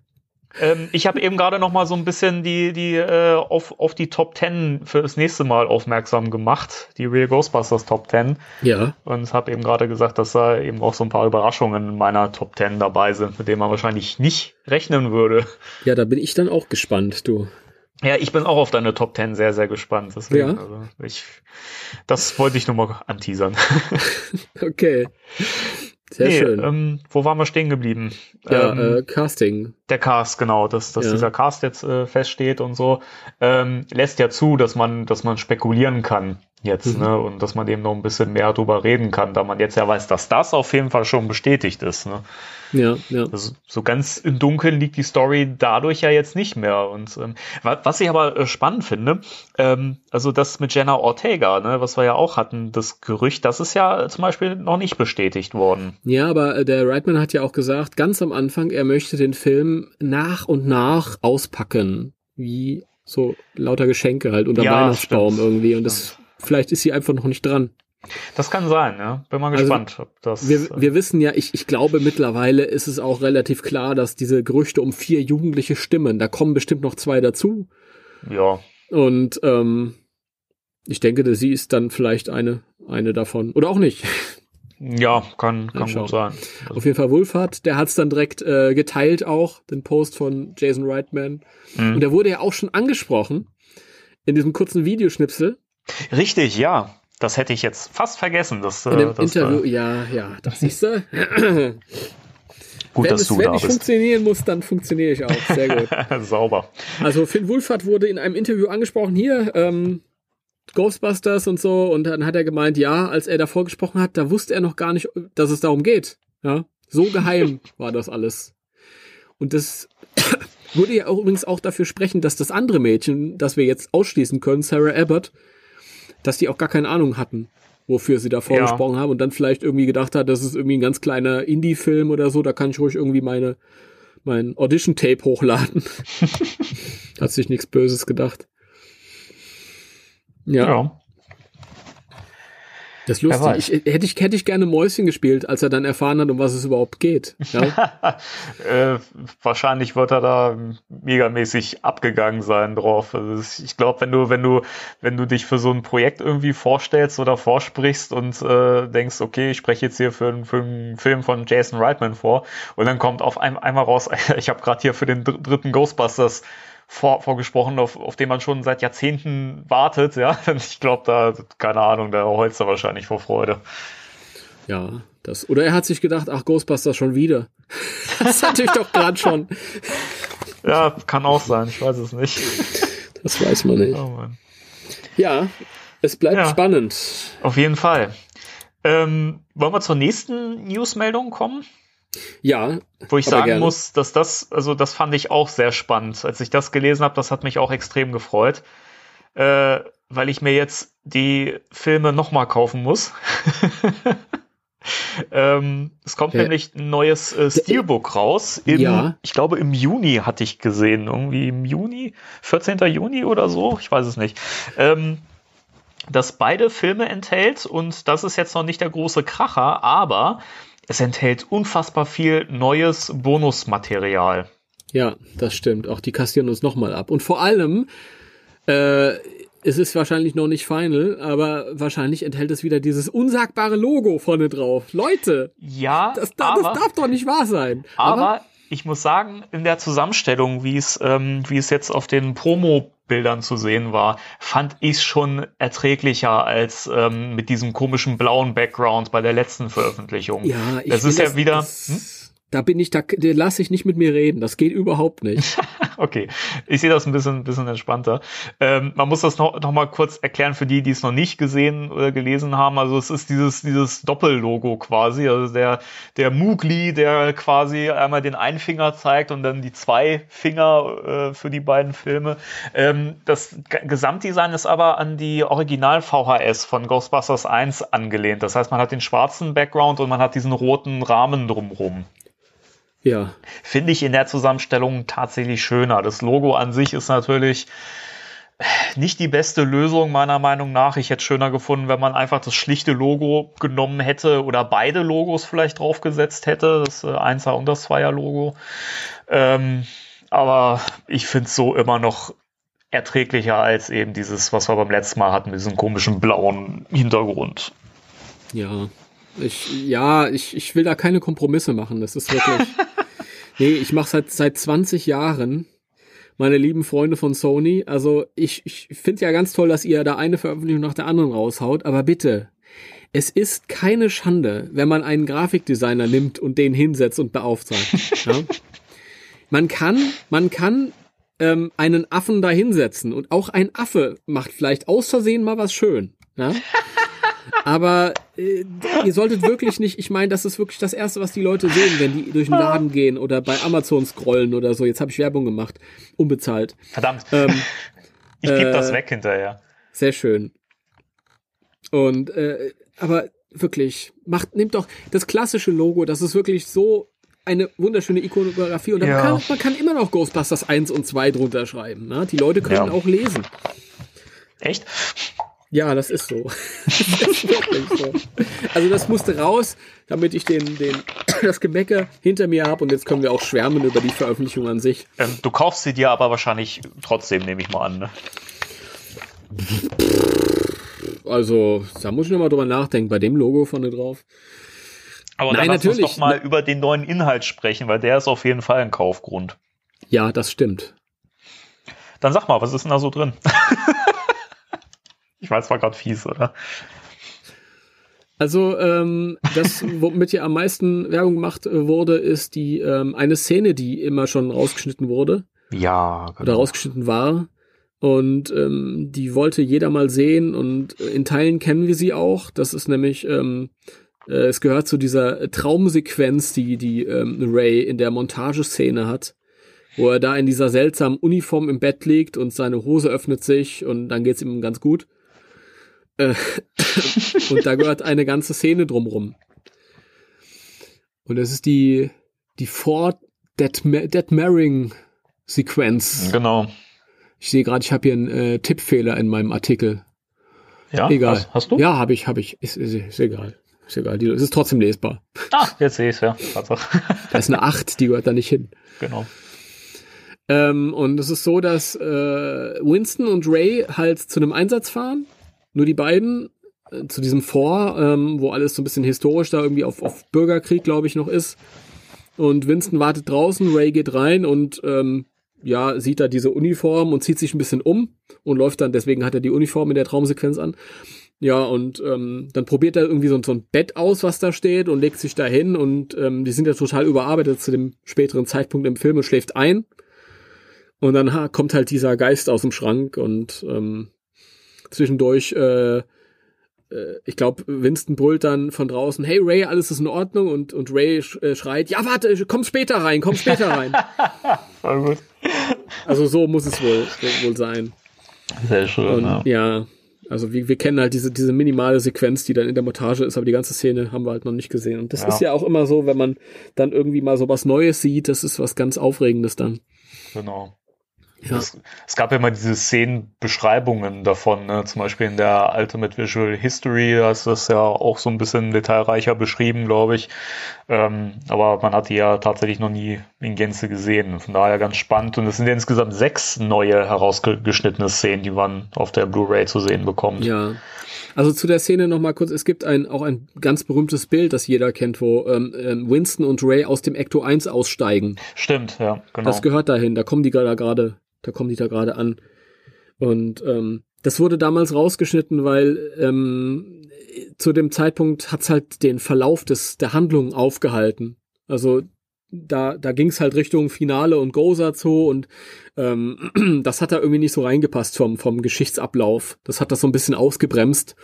Ähm, ich habe eben gerade noch mal so ein bisschen die, die äh, auf, auf die Top 10 für das nächste Mal aufmerksam gemacht, die Real Ghostbusters Top 10. Ja. Und habe eben gerade gesagt, dass da eben auch so ein paar Überraschungen in meiner Top 10 dabei sind, mit denen man wahrscheinlich nicht rechnen würde. Ja, da bin ich dann auch gespannt, du. Ja, ich bin auch auf deine Top 10 sehr, sehr gespannt. Deswegen, Ja. also ich, das wollte ich nur mal anteasern. Okay. Sehr Nee, schön. Ähm, wo waren wir stehen geblieben? ja, ähm, äh, Casting. der Cast, genau, dass, dass Ja. dieser Cast jetzt äh, feststeht und so, ähm, lässt ja zu, dass man, dass man spekulieren kann jetzt, Mhm. ne, und dass man eben noch ein bisschen mehr drüber reden kann, da man jetzt ja weiß, dass das auf jeden Fall schon bestätigt ist, ne. Ja, ja. Also, so ganz im Dunkeln liegt die Story dadurch ja jetzt nicht mehr. Und ähm, wa- was ich aber äh, spannend finde, ähm, also das mit Jenna Ortega, ne, was wir ja auch hatten, das Gerücht, das ist ja zum Beispiel noch nicht bestätigt worden. Ja, aber äh, der Reitman hat ja auch gesagt, ganz am Anfang, er möchte den Film nach und nach auspacken. Wie so lauter Geschenke halt unter Ja, Weihnachtsbaum stimmt. irgendwie. Und das vielleicht ist sie einfach noch nicht dran. Das kann sein, ja. Bin mal Also, gespannt, ob das. Wir, äh, wir wissen ja, ich, ich glaube mittlerweile ist es auch relativ klar, dass diese Gerüchte um vier jugendliche Stimmen, da kommen bestimmt noch zwei dazu. ja, Und ähm, ich denke, dass sie ist dann vielleicht eine, eine davon. Oder auch nicht. Ja, kann, kann gut sein. Auf jeden Fall Wolfhard, der hat es dann direkt äh, geteilt auch, den Post von Jason Reitman. Mhm. Und der wurde ja auch schon angesprochen in diesem kurzen Videoschnipsel. Richtig, ja. Das hätte ich jetzt fast vergessen. Das, In äh, dem das, Interview, Äh, ja, ja, das siehst du. gut, wenn dass es, du wenn da ich bist. funktionieren muss, dann funktioniere ich auch. Sehr gut. Sauber. Also Finn Wulfert wurde in einem Interview angesprochen, hier, ähm, Ghostbusters und so, und dann hat er gemeint, ja, als er davor gesprochen hat, da wusste er noch gar nicht, dass es darum geht. Ja, so geheim war das alles. Und das würde ja auch übrigens auch dafür sprechen, dass das andere Mädchen, das wir jetzt ausschließen können, Sarah Abbott, dass die auch gar keine Ahnung hatten. wofür sie da vorgesprochen ja. haben und dann vielleicht irgendwie gedacht hat, das ist irgendwie ein ganz kleiner Indie-Film oder so, da kann ich ruhig irgendwie meine mein Audition-Tape hochladen. hat sich nichts Böses gedacht. Ja. ja. Das ist lustig. Ich, hätte, ich, hätte ich gerne Mäuschen gespielt, als er dann erfahren hat, um was es überhaupt geht. Ja? äh, wahrscheinlich wird er da megamäßig abgegangen sein drauf. Also ich glaube, wenn du, wenn du, wenn du dich für so ein Projekt irgendwie vorstellst oder vorsprichst und äh, denkst, okay, ich spreche jetzt hier für, für einen Film von Jason Reitman vor und dann kommt auf ein, einmal raus, ich habe gerade hier für den dritten Ghostbusters vor, vorgesprochen, auf, auf den man schon seit Jahrzehnten wartet, ja. Ich glaube, da, keine Ahnung, da holzt er wahrscheinlich vor Freude. Ja, das. Oder er hat sich gedacht, ach, Ghostbusters schon wieder. Das hatte ich doch gerade schon. Ja, kann auch sein, ich weiß es nicht. Das weiß man nicht. Oh ja, es bleibt ja, spannend. Auf jeden Fall. Ähm, wollen wir zur nächsten Newsmeldung kommen? Ja. Wo ich sagen gerne. muss, dass das, also das fand ich auch sehr spannend. Als ich das gelesen habe, das hat mich auch extrem gefreut. Äh, weil ich mir jetzt die Filme nochmal kaufen muss. ähm, es kommt ja. nämlich ein neues äh, Steelbook raus. Im, ja. Ich glaube, im Juni hatte ich gesehen. Irgendwie im Juni, 14. Juni oder so. Ich weiß es nicht. Ähm, das beide Filme enthält und das ist jetzt noch nicht der große Kracher, aber es enthält unfassbar viel neues Bonusmaterial. Ja, das stimmt. Auch die kassieren uns nochmal ab. Und vor allem, äh, es ist wahrscheinlich noch nicht final, aber wahrscheinlich enthält es wieder dieses unsagbare Logo vorne drauf. Leute! Ja, das, das, aber, das darf doch nicht wahr sein. Aber, aber ich muss sagen, in der Zusammenstellung, wie es, ähm, wie es jetzt auf den Promo Bildern zu sehen war, fand ich schon erträglicher als ähm, mit diesem komischen blauen Background bei der letzten Veröffentlichung. Ja, ich das ist ja wieder. Das, hm? Da bin ich, da, da lasse ich nicht mit mir reden. Das geht überhaupt nicht. okay, ich sehe das ein bisschen, bisschen entspannter. Ähm, man muss das noch, noch mal kurz erklären für die, die es noch nicht gesehen oder gelesen haben. Also es ist dieses, dieses Doppellogo quasi. Also der, der Mugli, der quasi einmal den einen Finger zeigt und dann die zwei Finger äh, für die beiden Filme. Ähm, das Gesamtdesign ist aber an die Original VHS von Ghostbusters 1 angelehnt. Das heißt, man hat den schwarzen Background und man hat diesen roten Rahmen drumherum. Ja. Finde ich in der Zusammenstellung tatsächlich schöner. Das Logo an sich ist natürlich nicht die beste Lösung meiner Meinung nach. Ich hätte es schöner gefunden, wenn man einfach das schlichte Logo genommen hätte oder beide Logos vielleicht draufgesetzt hätte, das äh, 1er und das 2er Logo. Ähm, aber ich finde es so immer noch erträglicher als eben dieses, was wir beim letzten Mal hatten, mit diesem komischen blauen Hintergrund. Ja, ich, ja, ich, ich will da keine Kompromisse machen. Das ist wirklich. nee, ich mache seit seit 20 Jahren, meine lieben Freunde von Sony. Also ich, ich finde ja ganz toll, dass ihr da eine Veröffentlichung nach der anderen raushaut, aber bitte. Es ist keine Schande, wenn man einen Grafikdesigner nimmt und den hinsetzt und beauftragt. Ja? Man kann, man kann ähm, einen Affen da hinsetzen und auch ein Affe macht vielleicht aus Versehen mal was schön. Ja? Aber äh, ihr solltet wirklich nicht, ich meine, das ist wirklich das Erste, was die Leute sehen, wenn die durch den Laden gehen oder bei Amazon scrollen oder so. Jetzt habe ich Werbung gemacht, unbezahlt. Verdammt. Ähm, ich piep äh, das weg hinterher. Sehr schön. Und äh, aber wirklich, macht, nehmt doch das klassische Logo, das ist wirklich so eine wunderschöne Ikonografie und ja. kann, man kann immer noch Ghostbusters 1 und 2 drunter schreiben. Ne? Die Leute können ja. auch lesen. Echt? Ja, das ist so. das ist wirklich so. Also das musste raus, damit ich den, den, das Gemecker hinter mir habe und jetzt können wir auch schwärmen über die Veröffentlichung an sich. Ähm, du kaufst sie dir aber wahrscheinlich trotzdem, nehme ich mal an. Ne? Also, da muss ich nochmal drüber nachdenken, bei dem Logo vorne drauf. Aber Nein, dann lass natürlich. uns doch mal über den neuen Inhalt sprechen, weil der ist auf jeden Fall ein Kaufgrund. Ja, das stimmt. Dann sag mal, was ist denn da so drin? Ich weiß, war gerade fies, oder? Also ähm, das, womit hier am meisten Werbung gemacht äh, wurde, ist die ähm, eine Szene, die immer schon rausgeschnitten wurde. Ja, genau. Oder rausgeschnitten war. Und ähm, die wollte jeder mal sehen und in Teilen kennen wir sie auch. Das ist nämlich, ähm, äh, es gehört zu dieser Traumsequenz, die die ähm, Ray in der Montageszene hat, wo er da in dieser seltsamen Uniform im Bett liegt und seine Hose öffnet sich und dann geht's ihm ganz gut. Äh, und da gehört eine ganze Szene drumrum. Und das ist die, die Ford Dead, Dead Marrying Sequenz. Genau. Ich sehe gerade, ich habe hier einen äh, Tippfehler in meinem Artikel. Ja, Egal. Hast, hast du? Ja, habe ich, habe ich. Ist, ist, ist egal. Ist egal. Die, es ist trotzdem lesbar. Ah, jetzt sehe ich es, ja. Tatsache. Da ist eine 8, die gehört da nicht hin. genau. Ähm, und es ist so, dass äh, Winston und Ray halt zu einem Einsatz fahren. Nur die beiden äh, zu diesem Fort, ähm, wo alles so ein bisschen historisch da irgendwie auf, auf Bürgerkrieg, glaube ich, noch ist. Und Winston wartet draußen, Ray geht rein und ähm, ja, sieht da diese Uniform und zieht sich ein bisschen um und läuft dann, deswegen hat er die Uniform in der Traumsequenz an. Ja, und ähm, dann probiert er irgendwie so, so ein Bett aus, was da steht und legt sich da hin und ähm, die sind ja total überarbeitet zu dem späteren Zeitpunkt im Film und schläft ein. Und dann ha, kommt halt dieser Geist aus dem Schrank und ähm, zwischendurch, äh, äh, ich glaube, Winston brüllt dann von draußen, hey Ray, alles ist in Ordnung und, und Ray äh, schreit, ja warte, komm später rein, komm später rein. Voll gut. also so muss es wohl, wohl sein. Sehr schön, Und, ja. ja, also wir, wir kennen halt diese, diese minimale Sequenz, die dann in der Montage ist, aber die ganze Szene haben wir halt noch nicht gesehen. Und das Ja. ist ja auch immer so, wenn man dann irgendwie mal so was Neues sieht, das ist was ganz Aufregendes dann. Genau. Ja. Es, es gab ja immer diese Szenenbeschreibungen davon, ne? zum Beispiel in der Ultimate Visual History, da ist das ja auch so ein bisschen detailreicher beschrieben, glaube ich. Ähm, aber man hat die ja tatsächlich noch nie in Gänze gesehen. Von daher ganz spannend. Und es sind ja insgesamt sechs neue herausgeschnittene Szenen, die man auf der Blu-ray zu sehen bekommt. Ja. Also zu der Szene noch mal kurz, es gibt ein, auch ein ganz berühmtes Bild, das jeder kennt, wo ähm, ähm, Winston und Ray aus dem Ecto 1 aussteigen. Stimmt, ja, genau. Das gehört dahin, da kommen die da gerade, da kommen die da gerade an. Und ähm, das wurde damals rausgeschnitten, weil ähm, zu dem Zeitpunkt hat's halt den Verlauf des der Handlung aufgehalten. Also da, da ging's halt Richtung Finale und Goza zu und ähm, das hat da irgendwie nicht so reingepasst vom, vom Geschichtsablauf. Das hat das so ein bisschen ausgebremst.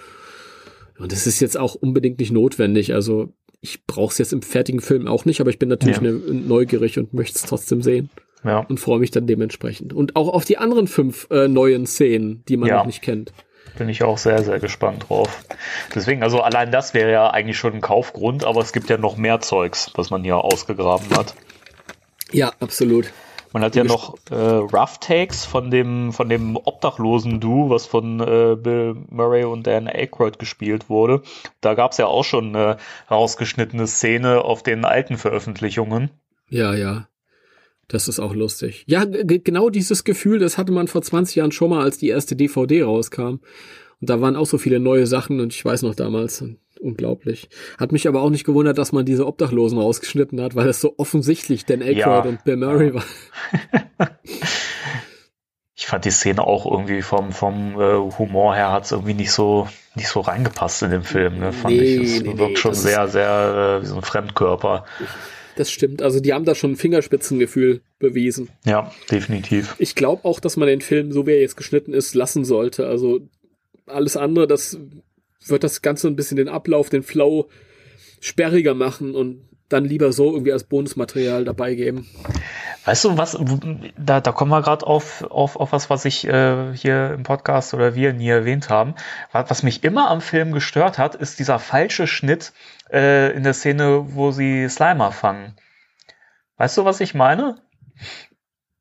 Und das ist jetzt auch unbedingt nicht notwendig. Also ich brauche es jetzt im fertigen Film auch nicht, aber ich bin natürlich Ja. ne, neugierig und möchte es trotzdem sehen ja. und freue mich dann dementsprechend. Und auch auf die anderen fünf äh, neuen Szenen, die man Ja. noch nicht kennt. Bin ich auch sehr, sehr gespannt drauf. Deswegen, also allein das wäre ja eigentlich schon ein Kaufgrund, aber es gibt ja noch mehr Zeugs, was man hier ausgegraben hat. Ja, absolut. Man hat ja noch äh, Rough Takes von dem, von dem obdachlosen Du, was von äh, Bill Murray und Dan Aykroyd gespielt wurde. Da gab es ja auch schon eine herausgeschnittene Szene auf den alten Veröffentlichungen. Ja, ja. Das ist auch lustig. Ja, genau dieses Gefühl, das hatte man vor 20 Jahren schon mal, als die erste DVD rauskam. Und da waren auch so viele neue Sachen und ich weiß noch damals, unglaublich. Hat mich aber auch nicht gewundert, dass man diese Obdachlosen rausgeschnitten hat, weil das so offensichtlich Dan Aykroyd Ja. und Bill Murray war. Ich fand die Szene auch irgendwie vom, vom äh, Humor her hat es irgendwie nicht so, nicht so reingepasst in den Film, ne, fand Nee, ich. Es nee, wirkt nee, schon sehr, sehr äh, wie so ein Fremdkörper. Das stimmt. Also die haben da schon ein Fingerspitzengefühl bewiesen. Ja, definitiv. Ich glaube auch, dass man den Film, so wie er jetzt geschnitten ist, lassen sollte. Also alles andere, das wird das Ganze ein bisschen den Ablauf, den Flow sperriger machen und dann lieber so irgendwie als Bonusmaterial dabei geben. Weißt du, was, da, da kommen wir gerade auf, auf, auf was, was ich äh, hier im Podcast oder wir nie erwähnt haben. Was, was mich immer am Film gestört hat, ist dieser falsche Schnitt äh, in der Szene, wo sie Slimer fangen. Weißt du, was ich meine?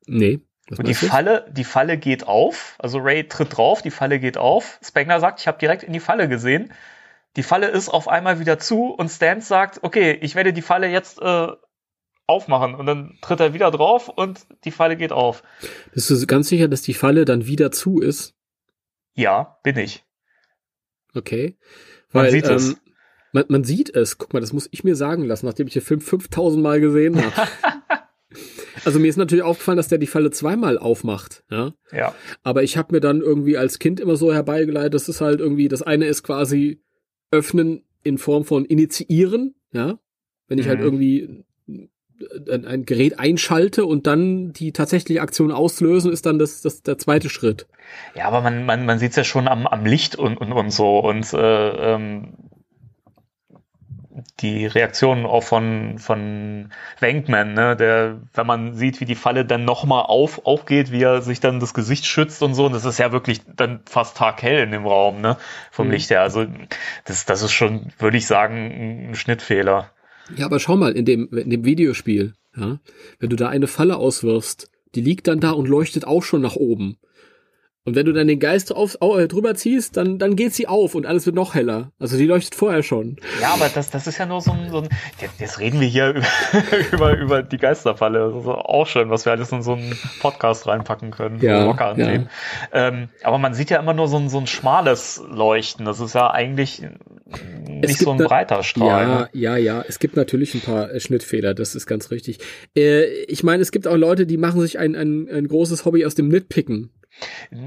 Nee. Und die? Falle, die Falle geht auf, also Ray tritt drauf, die Falle geht auf. Spengler sagt, ich habe direkt in die Falle gesehen. Die Falle ist auf einmal wieder zu und Stans sagt, okay, ich werde die Falle jetzt äh, aufmachen. Und dann tritt er wieder drauf und die Falle geht auf. Bist du ganz sicher, dass die Falle dann wieder zu ist? Ja, bin ich. Okay. Man Weil, sieht es. ähm, Man, man sieht es. Guck mal, das muss ich mir sagen lassen, nachdem ich den Film 5000 Mal gesehen habe. also mir ist natürlich aufgefallen, dass der die Falle zweimal aufmacht. Ja. Ja. Aber ich habe mir dann irgendwie als Kind immer so herbeigeleitet, das ist halt irgendwie, das eine ist quasi öffnen in Form von initiieren, ja. Wenn ich halt Mhm. irgendwie ein, Gerät einschalte und dann die tatsächliche Aktion auslösen, ist dann das, das der zweite Schritt. Ja, aber man, man, man sieht es ja schon am, am Licht und, und, und so. Und äh, ähm, die Reaktion auch von, von Wankman, ne, der, wenn man sieht, wie die Falle dann nochmal auf, aufgeht, wie er sich dann das Gesicht schützt und so, und das ist ja wirklich dann fast taghell in dem Raum, ne, vom mhm. Licht her. Also, das, das ist schon, würde ich sagen, ein Schnittfehler. Ja, aber schau mal, in dem, in dem Videospiel, ja, wenn du da eine Falle auswirfst, die liegt dann da und leuchtet auch schon nach oben. Und wenn du dann den Geist auf, äh, drüber ziehst, dann, dann geht sie auf und alles wird noch heller. Also die leuchtet vorher schon. Ja, aber das, das ist ja nur so ein, so ein jetzt, jetzt reden wir hier über, über, über die Geisterfalle. Das ist auch schön, was wir alles in so einen Podcast reinpacken können. Ja, locker Ja. Ähm, aber man sieht ja immer nur so ein, so ein schmales Leuchten. Das ist ja eigentlich nicht so ein breiter Strahl. Ja, ne? ja, ja. Es gibt natürlich ein paar äh, Schnittfehler. Das ist ganz richtig. Äh, ich meine, es gibt auch Leute, die machen sich ein, ein, ein großes Hobby aus dem Nitpicken.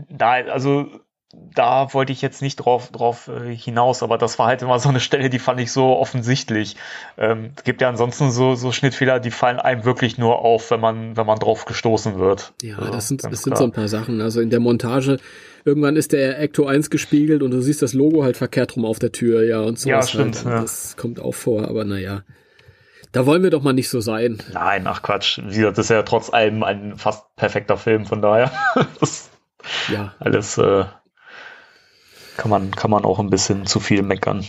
Da, also da wollte ich jetzt nicht drauf, drauf äh, hinaus, aber das war halt immer so eine Stelle, die fand ich so offensichtlich. Ähm, es gibt ja ansonsten so, so Schnittfehler, die fallen einem wirklich nur auf, wenn man, wenn man drauf gestoßen wird. Ja, ja das sind, das sind so ein paar Sachen. Also in der Montage, irgendwann ist der Ecto 1 gespiegelt und du siehst das Logo halt verkehrt rum auf der Tür, ja, und so. Ja, stimmt. Halt. Ja. Das kommt auch vor, aber naja. Da wollen wir doch mal nicht so sein. Nein, ach Quatsch. Wie gesagt, das ist ja trotz allem ein fast perfekter Film, von daher. das ja. Alles äh, kann, man, kann man auch ein bisschen zu viel meckern.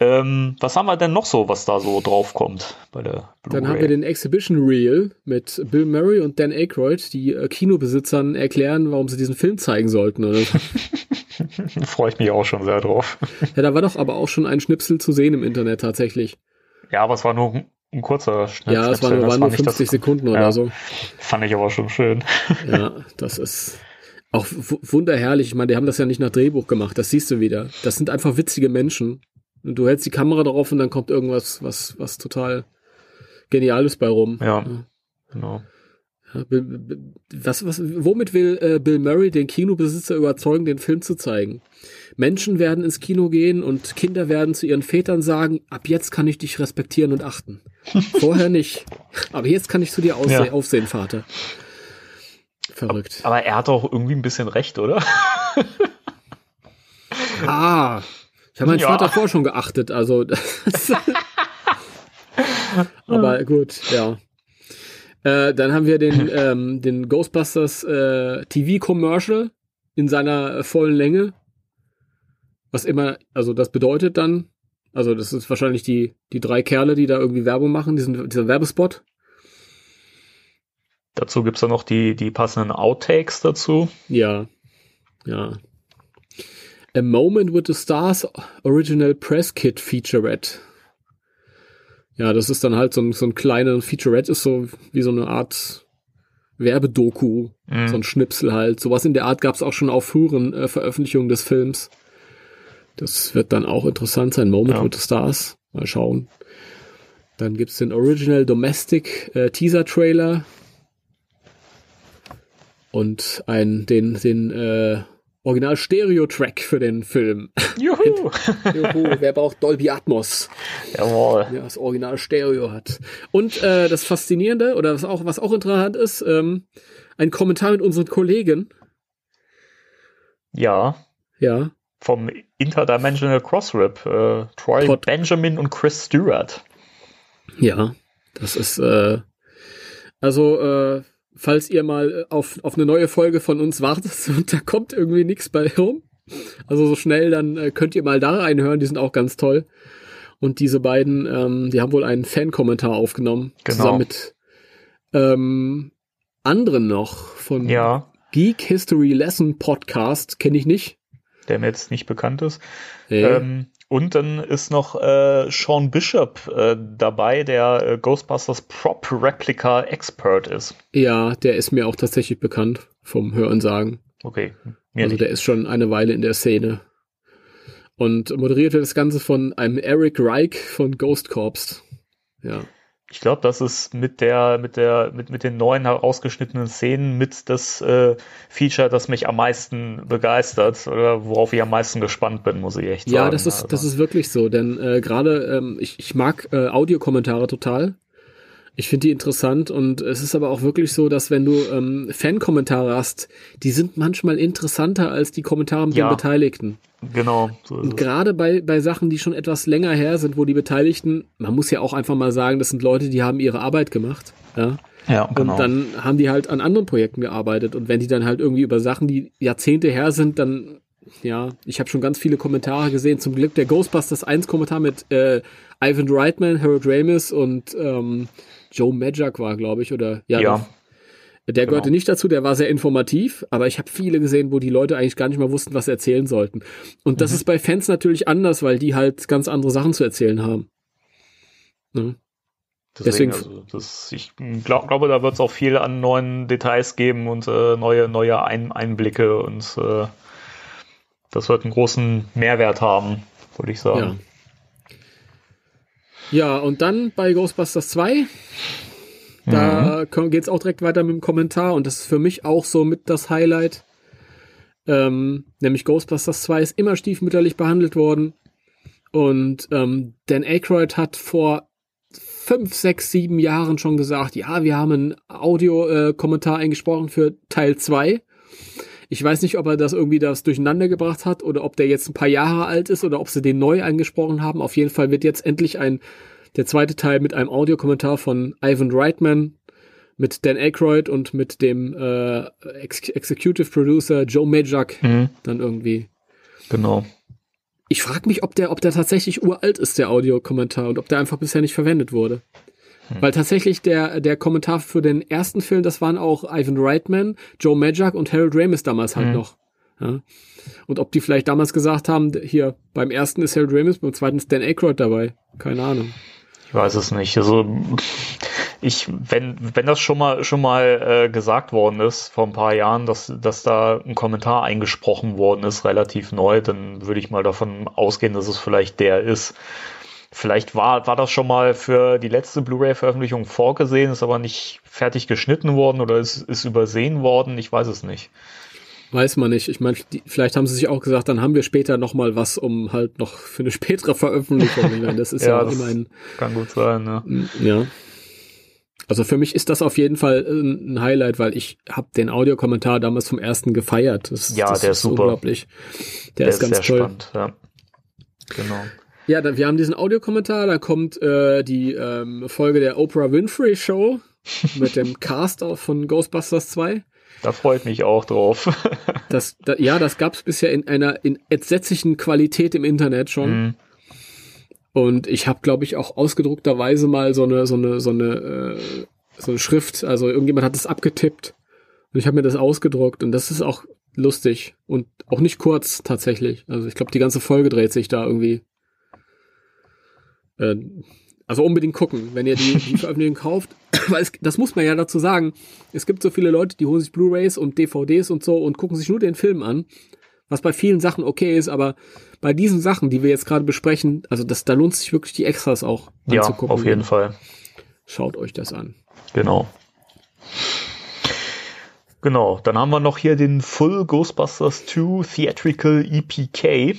Ähm, was haben wir denn noch so, was da so draufkommt bei der Dann haben wir den Exhibition Reel mit Bill Murray und Dan Aykroyd, die äh, Kinobesitzern erklären, warum sie diesen Film zeigen sollten. Oder Freue ich mich auch schon sehr drauf. ja, da war doch aber auch schon ein Schnipsel zu sehen im Internet tatsächlich. Ja, aber es war nur ein kurzer Schnipsel. Ja, es war nur, war nur 50 das, Sekunden oder ja, so. Fand ich aber schon schön. ja, das ist auch wunderherrlich. Ich meine, die haben das ja nicht nach Drehbuch gemacht. Das siehst du wieder. Das sind einfach witzige Menschen. Und du hältst die Kamera drauf und dann kommt irgendwas, was, was total Geniales bei rum. Ja, ja. genau. Ja, was, was, womit will äh, Bill Murray den Kinobesitzer überzeugen, den Film zu zeigen? Menschen werden ins Kino gehen und Kinder werden zu ihren Vätern sagen, ab jetzt kann ich dich respektieren und achten. Vorher nicht. Aber jetzt kann ich zu dir ja. aufsehen, Vater. Verrückt. Aber er hat doch irgendwie ein bisschen recht, oder? ah, ich habe meinen ja. Vater vorher schon geachtet, also. aber gut, ja. Äh, dann haben wir den, ähm, den Ghostbusters äh, TV-Commercial in seiner vollen Länge. Was immer, also das bedeutet dann, also das ist wahrscheinlich die, die drei Kerle, die da irgendwie Werbung machen, diesen, dieser Werbespot. Dazu gibt's dann noch die, die passenden Outtakes dazu. Ja, ja. A Moment with the Stars Original Press Kit Featurette. Ja, das ist dann halt so ein, so ein kleiner Featurette, ist so wie so eine Art Werbedoku, mhm. so ein Schnipsel halt. Sowas in der Art gab's auch schon auf früheren äh, Veröffentlichungen des Films. Das wird dann auch interessant sein. Moment ja. with the Stars. Mal schauen. Dann gibt's den Original Domestic äh, Teaser Trailer und ein, den, den äh, Original Stereo Track für den Film. Juhu! Juhu, wer braucht Dolby Atmos? Jawohl. Ja, das Original Stereo hat. Und äh, das Faszinierende, oder was auch, was auch interessant ist, ähm, ein Kommentar mit unseren Kollegen. Ja. Ja. Vom Interdimensional Crossrip, äh, Troy Pod Benjamin und Chris Stewart. Ja, das ist äh, also äh, falls ihr mal äh, auf, auf eine neue Folge von uns wartet und da kommt irgendwie nichts bei rum. Also so schnell, dann äh, könnt ihr mal da reinhören, die sind auch ganz toll. Und diese beiden, ähm, die haben wohl einen Fan-Kommentar aufgenommen. Genau. Zusammen mit ähm, anderen noch von ja. Geek History Lesson Podcast, kenne ich nicht. Der mir jetzt nicht bekannt ist. Nee. Ähm, und dann ist noch äh, Sean Bishop äh, dabei, der äh, Ghostbusters Prop Replica Expert ist. Ja, der ist mir auch tatsächlich bekannt vom Hören sagen. Okay. Mir also nicht. der ist schon eine Weile in der Szene. Und moderiert wird das Ganze von einem Eric Reich von Ghost Corps. Ja. Ich glaube, das ist mit der, mit der, mit, mit den neuen herausgeschnittenen Szenen mit das äh, Feature, das mich am meisten begeistert oder worauf ich am meisten gespannt bin, muss ich echt sagen. Ja, das ist, also. das ist wirklich so, denn äh, gerade ähm, ich, ich mag äh, Audiokommentare total. Ich finde die interessant und es ist aber auch wirklich so, dass wenn du ähm, Fan-Kommentare hast, die sind manchmal interessanter als die Kommentare mit Ja. den Beteiligten. Genau. So Und gerade bei, bei Sachen, die schon etwas länger her sind, wo die Beteiligten, man muss ja auch einfach mal sagen, das sind Leute, die haben ihre Arbeit gemacht. Ja. Ja, genau. Und dann haben die halt an anderen Projekten gearbeitet. Und wenn die dann halt irgendwie über Sachen, die Jahrzehnte her sind, dann, ja, ich habe schon ganz viele Kommentare gesehen. Zum Glück der Ghostbusters 1 Kommentar mit äh, Ivan Reitman, Harold Ramis und ähm, Joe Majak war, glaube ich, oder ja. Ja. Der gehörte Genau. nicht dazu, der war sehr informativ, aber ich habe viele gesehen, wo die Leute eigentlich gar nicht mal wussten, was sie erzählen sollten. Und Mhm. das ist bei Fans natürlich anders, weil die halt ganz andere Sachen zu erzählen haben. Ne? Deswegen, deswegen- also das, ich glaub, glaube, da wird es auch viel an neuen Details geben und äh, neue, neue Ein Einblicke und äh, das wird einen großen Mehrwert haben, würde ich sagen. Ja, und dann bei Ghostbusters 2, da mhm. geht es auch direkt weiter mit dem Kommentar und das ist für mich auch so mit das Highlight. Ähm, nämlich Ghostbusters 2 ist immer stiefmütterlich behandelt worden. Und ähm, Dan Aykroyd hat vor fünf, sechs, sieben Jahren schon gesagt, ja, wir haben einen Audiokommentar eingesprochen für Teil 2. Ich weiß nicht, ob er das irgendwie das durcheinander gebracht hat oder ob der jetzt ein paar Jahre alt ist oder ob sie den neu eingesprochen haben. Auf jeden Fall wird jetzt endlich ein der zweite Teil mit einem Audiokommentar von Ivan Reitman, mit Dan Aykroyd und mit dem äh, Ex Executive Producer Joe Majak Mhm. dann irgendwie. Genau. Ich frage mich, ob der, ob der tatsächlich uralt ist, der Audiokommentar, und ob der einfach bisher nicht verwendet wurde. Weil tatsächlich der, der Kommentar für den ersten Film, das waren auch Ivan Reitman, Joe Majak und Harold Ramis damals halt Mhm. noch. Ja. Und ob die vielleicht damals gesagt haben, hier beim ersten ist Harold Ramis, beim zweiten ist Dan Aykroyd dabei. Keine Ahnung. Ich weiß es nicht. Also ich, wenn, wenn das schon mal schon mal äh, gesagt worden ist vor ein paar Jahren, dass, dass da ein Kommentar eingesprochen worden ist, relativ neu, dann würde ich mal davon ausgehen, dass es vielleicht der ist. Vielleicht war, war das schon mal für die letzte Blu-ray-Veröffentlichung vorgesehen, ist aber nicht fertig geschnitten worden oder ist, ist übersehen worden. Ich weiß es nicht. Weiß man nicht. Ich meine, vielleicht haben sie sich auch gesagt, dann haben wir später noch mal was, um halt noch für eine spätere Veröffentlichung. Ich meine, das ist ja, das immerhin, kann gut sein. Ne? ja. Also für mich ist das auf jeden Fall ein ein Highlight, weil ich habe den Audiokommentar damals vom ersten gefeiert. Das, Ja, das der ist super. unglaublich. Der, Der ist ganz sehr toll. spannend. Ja. Genau. Ja, dann, wir haben diesen Audiokommentar, da kommt äh, die ähm, Folge der Oprah Winfrey Show mit dem Cast von Ghostbusters 2. Da freue ich mich auch drauf. Das, da, ja, das gab es bisher in einer in entsetzlichen Qualität im Internet schon. Mhm. Und ich habe, glaube ich, auch ausgedruckterweise mal so eine so eine so eine äh, so eine Schrift. Also irgendjemand hat es abgetippt und ich habe mir das ausgedruckt und das ist auch lustig und auch nicht kurz tatsächlich. Also ich glaube, die ganze Folge dreht sich da irgendwie. Äh, also unbedingt gucken, wenn ihr die, die Veröffentlichung kauft. Weil es, das muss man ja dazu sagen. Es gibt so viele Leute, die holen sich Blu-rays und DVDs und so und gucken sich nur den Film an. Was bei vielen Sachen okay ist, aber bei diesen Sachen, die wir jetzt gerade besprechen, also das, da lohnt sich wirklich die Extras auch Ja, anzugucken. auf jeden Fall. Schaut euch das an. Genau. Genau, dann haben wir noch hier den Full Ghostbusters 2 Theatrical EPK,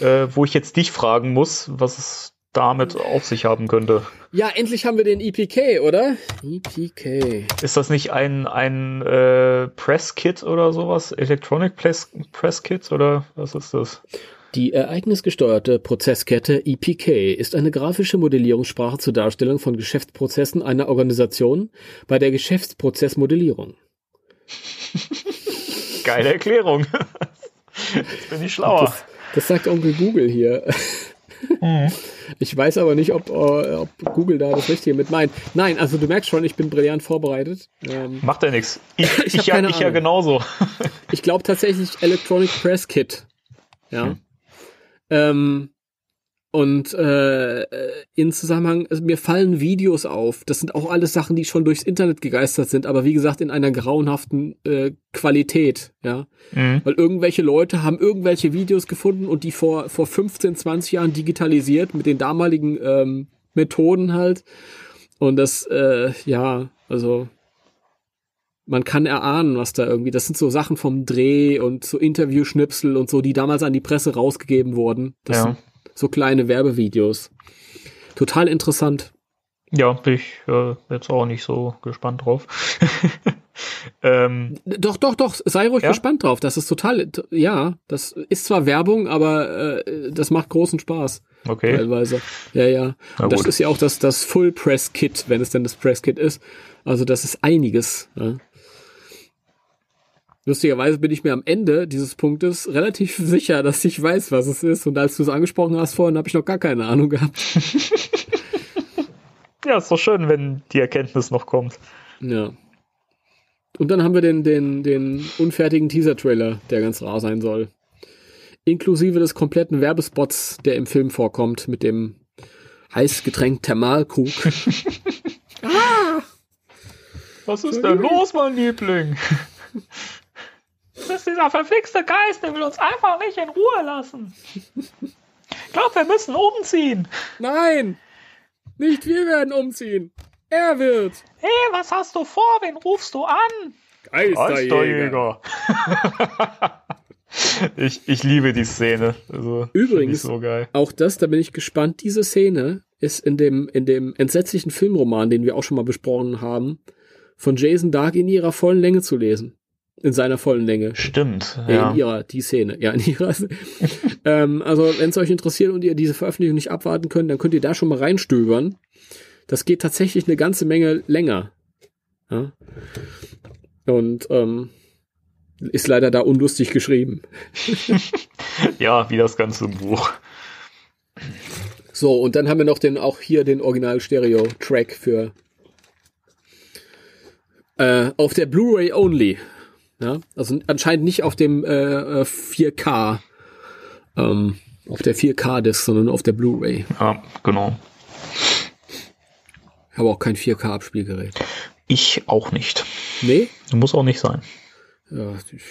äh, wo ich jetzt dich fragen muss, was es damit auf sich haben könnte. Ja, endlich haben wir den EPK, oder? EPK. Ist das nicht ein, ein äh, Press-Kit oder sowas? Electronic Press, Press Kit oder was ist das? Die ereignisgesteuerte Prozesskette EPK ist eine grafische Modellierungssprache zur Darstellung von Geschäftsprozessen einer Organisation bei der Geschäftsprozessmodellierung. Geile Erklärung. Jetzt bin ich schlauer. Das, das sagt Onkel Google hier. Ich weiß aber nicht, ob, äh, ob Google da das Richtige mit meint. Nein, also du merkst schon, ich bin brillant vorbereitet. Ähm, Macht ja nichts. Ich, Ich ich, ja, ich ja genauso. ich glaube tatsächlich Electronic Press Kit. Ja. Hm. Ähm, und äh, in Zusammenhang, also mir fallen Videos auf. Das sind auch alles Sachen, die schon durchs Internet gegeistert sind, aber wie gesagt in einer grauenhaften äh, Qualität, ja. Mhm. Weil irgendwelche Leute haben irgendwelche Videos gefunden und die vor, vor 15, 20 Jahren digitalisiert mit den damaligen ähm, Methoden halt. Und das, äh, ja, also man kann erahnen, was da irgendwie, das sind so Sachen vom Dreh und so Interviewschnipsel und so, die damals an die Presse rausgegeben wurden. Das Ja. sind so kleine Werbevideos. Total interessant. Ja, bin ich äh, jetzt auch nicht so gespannt drauf. ähm, doch, doch, doch, sei ruhig ja? gespannt drauf. Das ist total, ja, das ist zwar Werbung, aber äh, das macht großen Spaß. Okay. Teilweise. Ja, ja. Und das ist ja auch das, das Full Press Kit, wenn es denn das Press Kit ist. Also das ist einiges. Ja. Lustigerweise bin ich mir am Ende dieses Punktes relativ sicher, dass ich weiß, was es ist. Und als du es angesprochen hast vorhin, habe ich noch gar keine Ahnung gehabt. ja, ist doch schön, wenn die Erkenntnis noch kommt. Ja. Und dann haben wir den, den, den unfertigen Teaser-Trailer, der ganz rar sein soll. Inklusive des kompletten Werbespots, der im Film vorkommt, mit dem heißgetränk Thermalkrug. ah! Was ist denn los, mein Liebling? Das ist dieser verflixte Geist, der will uns einfach nicht in Ruhe lassen. Ich glaube, wir müssen umziehen. Nein! Nicht wir werden umziehen. Er wird. Hey, was hast du vor? Wen rufst du an? Geisterjäger. ich, ich liebe die Szene. Also, Übrigens, so auch das, da bin ich gespannt, diese Szene ist in dem, in dem entsetzlichen Filmroman, den wir auch schon mal besprochen haben, von Jason Dark in ihrer vollen Länge zu lesen. In seiner vollen Länge. Stimmt. Ja. ja. In ihrer, die Szene. Ja, in ihrer. ähm, also, wenn es euch interessiert und ihr diese Veröffentlichung nicht abwarten könnt, dann könnt ihr da schon mal reinstöbern. Das geht tatsächlich eine ganze Menge länger. Ja? Und ähm, ist leider da unlustig geschrieben. ja, wie das ganze Buch. So, und dann haben wir noch den, auch hier den Original-Stereo-Track für äh, auf der Blu-ray only. Ja? Also anscheinend nicht auf dem äh, 4K, äh, ähm, auf der 4K-Disc, sondern auf der Blu-ray. Ja, genau. Ich habe auch kein 4K-Abspielgerät. Ich auch nicht. Nee? Muss auch nicht sein. Ja, ich,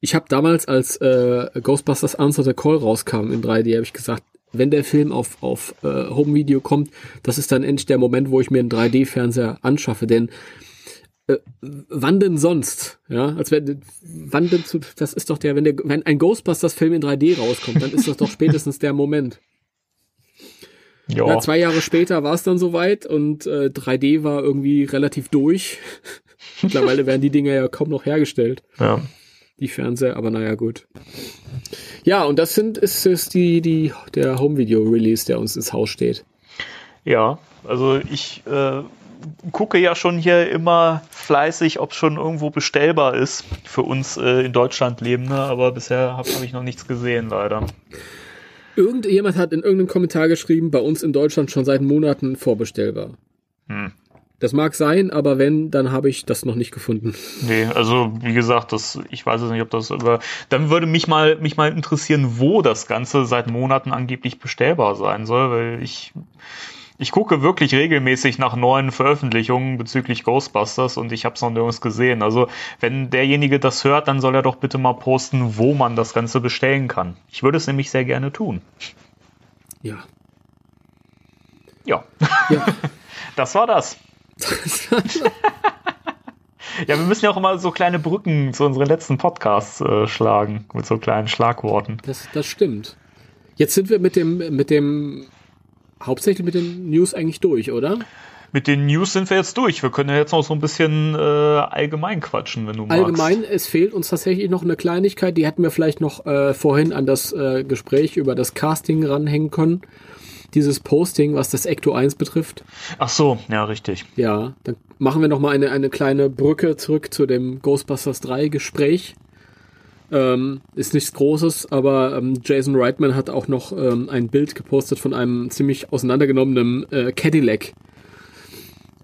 ich habe damals, als äh, Ghostbusters Answer the Call rauskam in 3D, habe ich gesagt, wenn der Film auf, auf äh, Home Video kommt, das ist dann endlich der Moment, wo ich mir einen 3D-Fernseher anschaffe, denn äh, wann denn sonst? Ja, als wenn, wann denn zu, das ist doch der, wenn der, wenn ein Ghostbusters-Film in 3D rauskommt, dann ist das doch spätestens der Moment. Ja. ja zwei Jahre später war es dann soweit und äh, 3D war irgendwie relativ durch. Mittlerweile werden die Dinger ja kaum noch hergestellt. Ja. Die Fernseher, aber naja, gut. Ja, und das sind, ist, ist die, die, der Home-Video-Release, der uns ins Haus steht. Ja, also ich äh, gucke ja schon hier immer fleißig, ob es schon irgendwo bestellbar ist für uns äh, in Deutschland Lebende, aber bisher habe hab ich noch nichts gesehen, leider. Irgendjemand hat in irgendeinem Kommentar geschrieben, bei uns in Deutschland schon seit Monaten vorbestellbar. Hm. Das mag sein, aber wenn, dann habe ich das noch nicht gefunden. Nee, also wie gesagt, das, ich weiß es nicht, ob das über. Dann würde mich mal, mich mal interessieren, wo das Ganze seit Monaten angeblich bestellbar sein soll, weil ich ich gucke wirklich regelmäßig nach neuen Veröffentlichungen bezüglich Ghostbusters und ich habe es noch nirgends gesehen. Also wenn derjenige das hört, dann soll er doch bitte mal posten, wo man das Ganze bestellen kann. Ich würde es nämlich sehr gerne tun. Ja. Ja. ja. Das war das. ja, wir müssen ja auch immer so kleine Brücken zu unseren letzten Podcasts äh, schlagen, mit so kleinen Schlagworten. Das, das stimmt. Jetzt sind wir mit dem, mit dem hauptsächlich mit den News eigentlich durch, oder? Mit den News sind wir jetzt durch. Wir können ja jetzt noch so ein bisschen äh, allgemein quatschen, wenn du magst. Allgemein, es fehlt uns tatsächlich noch eine Kleinigkeit, die hätten wir vielleicht noch äh, vorhin an das äh, Gespräch über das Casting ranhängen können. Dieses Posting, was das Ecto 1 betrifft. Ach so, ja, richtig. Ja, dann machen wir noch mal eine, eine kleine Brücke zurück zu dem Ghostbusters 3 Gespräch. Ähm, ist nichts Großes, aber ähm, Jason Reitman hat auch noch ähm, ein Bild gepostet von einem ziemlich auseinandergenommenen äh, Cadillac.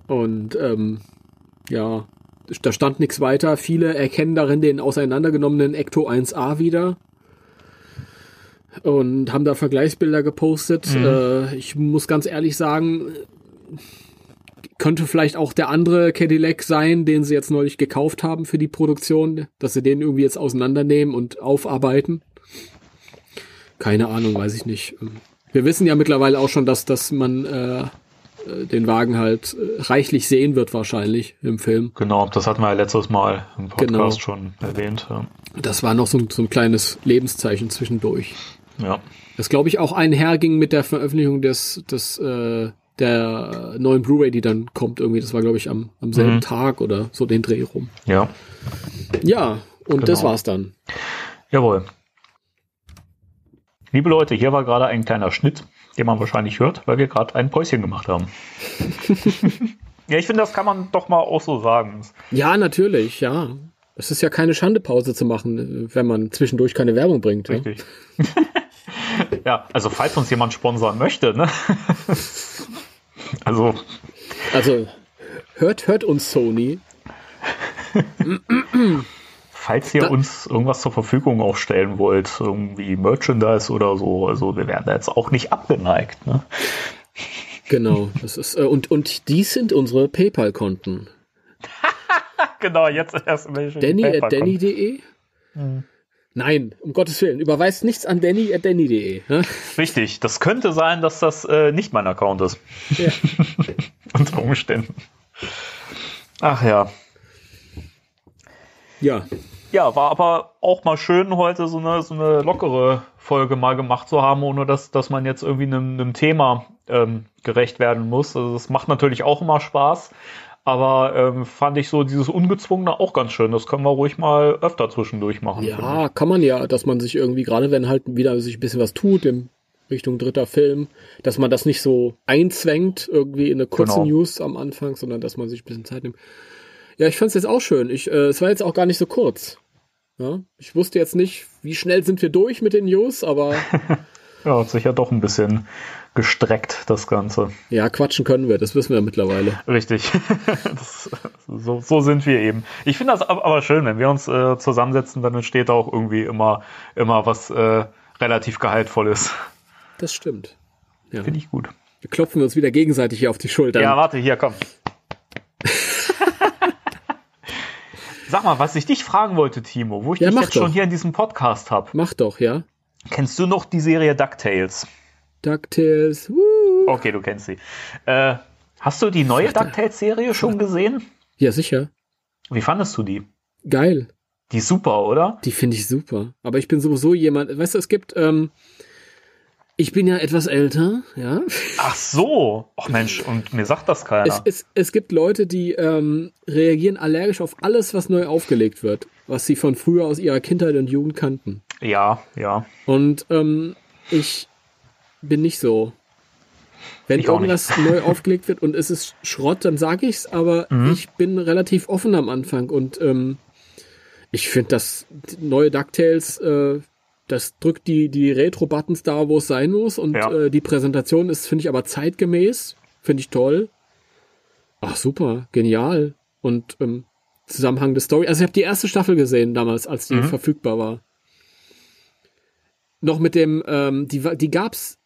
Und ähm, ja, da stand nichts weiter. Viele erkennen darin den auseinandergenommenen Ecto 1A wieder. Und haben da Vergleichsbilder gepostet. Mhm. Äh, ich muss ganz ehrlich sagen, könnte vielleicht auch der andere Cadillac sein, den sie jetzt neulich gekauft haben für die Produktion, dass sie den irgendwie jetzt auseinandernehmen und aufarbeiten. Keine Ahnung, weiß ich nicht. Wir wissen ja mittlerweile auch schon, dass, dass man äh, äh den Wagen halt äh, reichlich sehen wird wahrscheinlich im Film. Genau, das hatten wir ja letztes Mal im Podcast genau. schon erwähnt. Ja. Das war noch so, so ein kleines Lebenszeichen zwischendurch. Ja. Das glaube ich auch einherging mit der Veröffentlichung des, des äh, der neuen Blu-ray, die dann kommt irgendwie. Das war, glaube ich, am, am selben Mhm. Tag oder so den Dreh rum. Ja, Ja, und das Genau. war's dann. jawohl. Liebe Leute, hier war gerade ein kleiner Schnitt, den man wahrscheinlich hört, weil wir gerade ein Päuschen gemacht haben. ja, ich finde, das kann man doch mal auch so sagen. Ja, natürlich, ja. Es ist ja keine Schande, Pause zu machen, wenn man zwischendurch keine Werbung bringt. Ja? Richtig. ja, also falls uns jemand sponsern möchte, ne? also, Also, hört, hört uns Sony. falls ihr Da- uns irgendwas zur Verfügung auch stellen wollt, irgendwie Merchandise oder so, also wir wären da jetzt auch nicht abgeneigt, ne? Genau. Das ist, äh, und, und dies sind unsere PayPal-Konten. Genau, jetzt erst welche Danny at Danny.de? Nein, um Gottes Willen. Überweist nichts an Danny at Danny.de. Ne? Richtig, das könnte sein, dass das äh, nicht mein Account ist. Ja. Unter Umständen. Ach ja. ja. Ja, war aber auch mal schön, heute so eine, so eine lockere Folge mal gemacht zu haben, ohne dass, dass man jetzt irgendwie einem, einem Thema ähm, gerecht werden muss. Also das macht natürlich auch immer Spaß. Aber ähm, fand ich so dieses Ungezwungene auch ganz schön. Das können wir ruhig mal öfter zwischendurch machen. Ja, kann man ja, dass man sich irgendwie, gerade wenn halt wieder sich ein bisschen was tut, in Richtung dritter Film, dass man das nicht so einzwängt, irgendwie in eine kurze Genau. News am Anfang, sondern dass man sich ein bisschen Zeit nimmt. Ja, ich fand es jetzt auch schön. Ich, äh, es war jetzt auch gar nicht so kurz. Ja, ich wusste jetzt nicht, wie schnell sind wir durch mit den News, aber. Ja, hat sich ja doch ein bisschen gestreckt, das Ganze. ja, quatschen können wir, das wissen wir mittlerweile. Richtig. das, so, so sind wir eben. Ich finde das ab- aber schön, wenn wir uns äh, zusammensetzen, dann entsteht auch irgendwie immer, immer was äh, relativ Gehaltvolles. Das stimmt. Ja. Finde ich gut. Wir klopfen uns wieder gegenseitig hier auf die Schultern. Ja, warte, hier, komm. Sag mal, was ich dich fragen wollte, Timo, wo ich Ja, dich jetzt doch. schon hier in diesem Podcast habe. Mach doch, ja. Kennst du noch die Serie DuckTales? DuckTales. Woo. Okay, du kennst sie. Äh, hast du die neue. DuckTales-Serie schon gesehen? Ja, sicher. Wie fandest du die? Geil. Die ist super, oder? Die finde ich super. Aber ich bin sowieso jemand, weißt du, es gibt, ähm, ich bin ja etwas älter, ja. Ach so. Ach Mensch, und mir sagt das keiner. Es, es, es gibt Leute, die ähm, reagieren allergisch auf alles, was neu aufgelegt wird, was sie von früher aus ihrer Kindheit und Jugend kannten. ja, ja. Und ähm, ich bin nicht so. Wenn Ich irgendwas neu aufgelegt wird und es ist Schrott, dann sage ich's, aber Mhm. ich bin relativ offen am Anfang und ähm, ich finde das neue DuckTales, äh, das drückt die, die Retro-Buttons da, wo es sein muss und Ja. äh, die Präsentation ist, finde ich, aber zeitgemäß, finde ich toll. Ach super, genial. Und ähm, Zusammenhang der Story. Also ich habe die erste Staffel gesehen damals, als die Mhm. verfügbar war. Noch mit dem, ähm, die, die gab's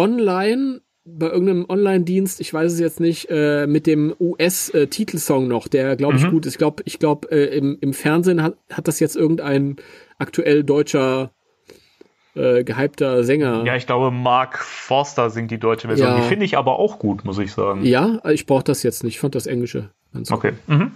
online bei irgendeinem Online-Dienst, ich weiß es jetzt nicht, äh, mit dem US-Titelsong noch, der glaube ich Mhm. gut ist. Ich glaube, ich glaube äh, im, im Fernsehen hat, hat das jetzt irgendein aktuell deutscher äh, gehypter Sänger. Ja, ich glaube, Mark Forster singt die deutsche Version. Ja. Die finde ich aber auch gut, muss ich sagen. Ja, ich brauche das jetzt nicht. Ich fand das Englische ganz gut. Okay. Mhm.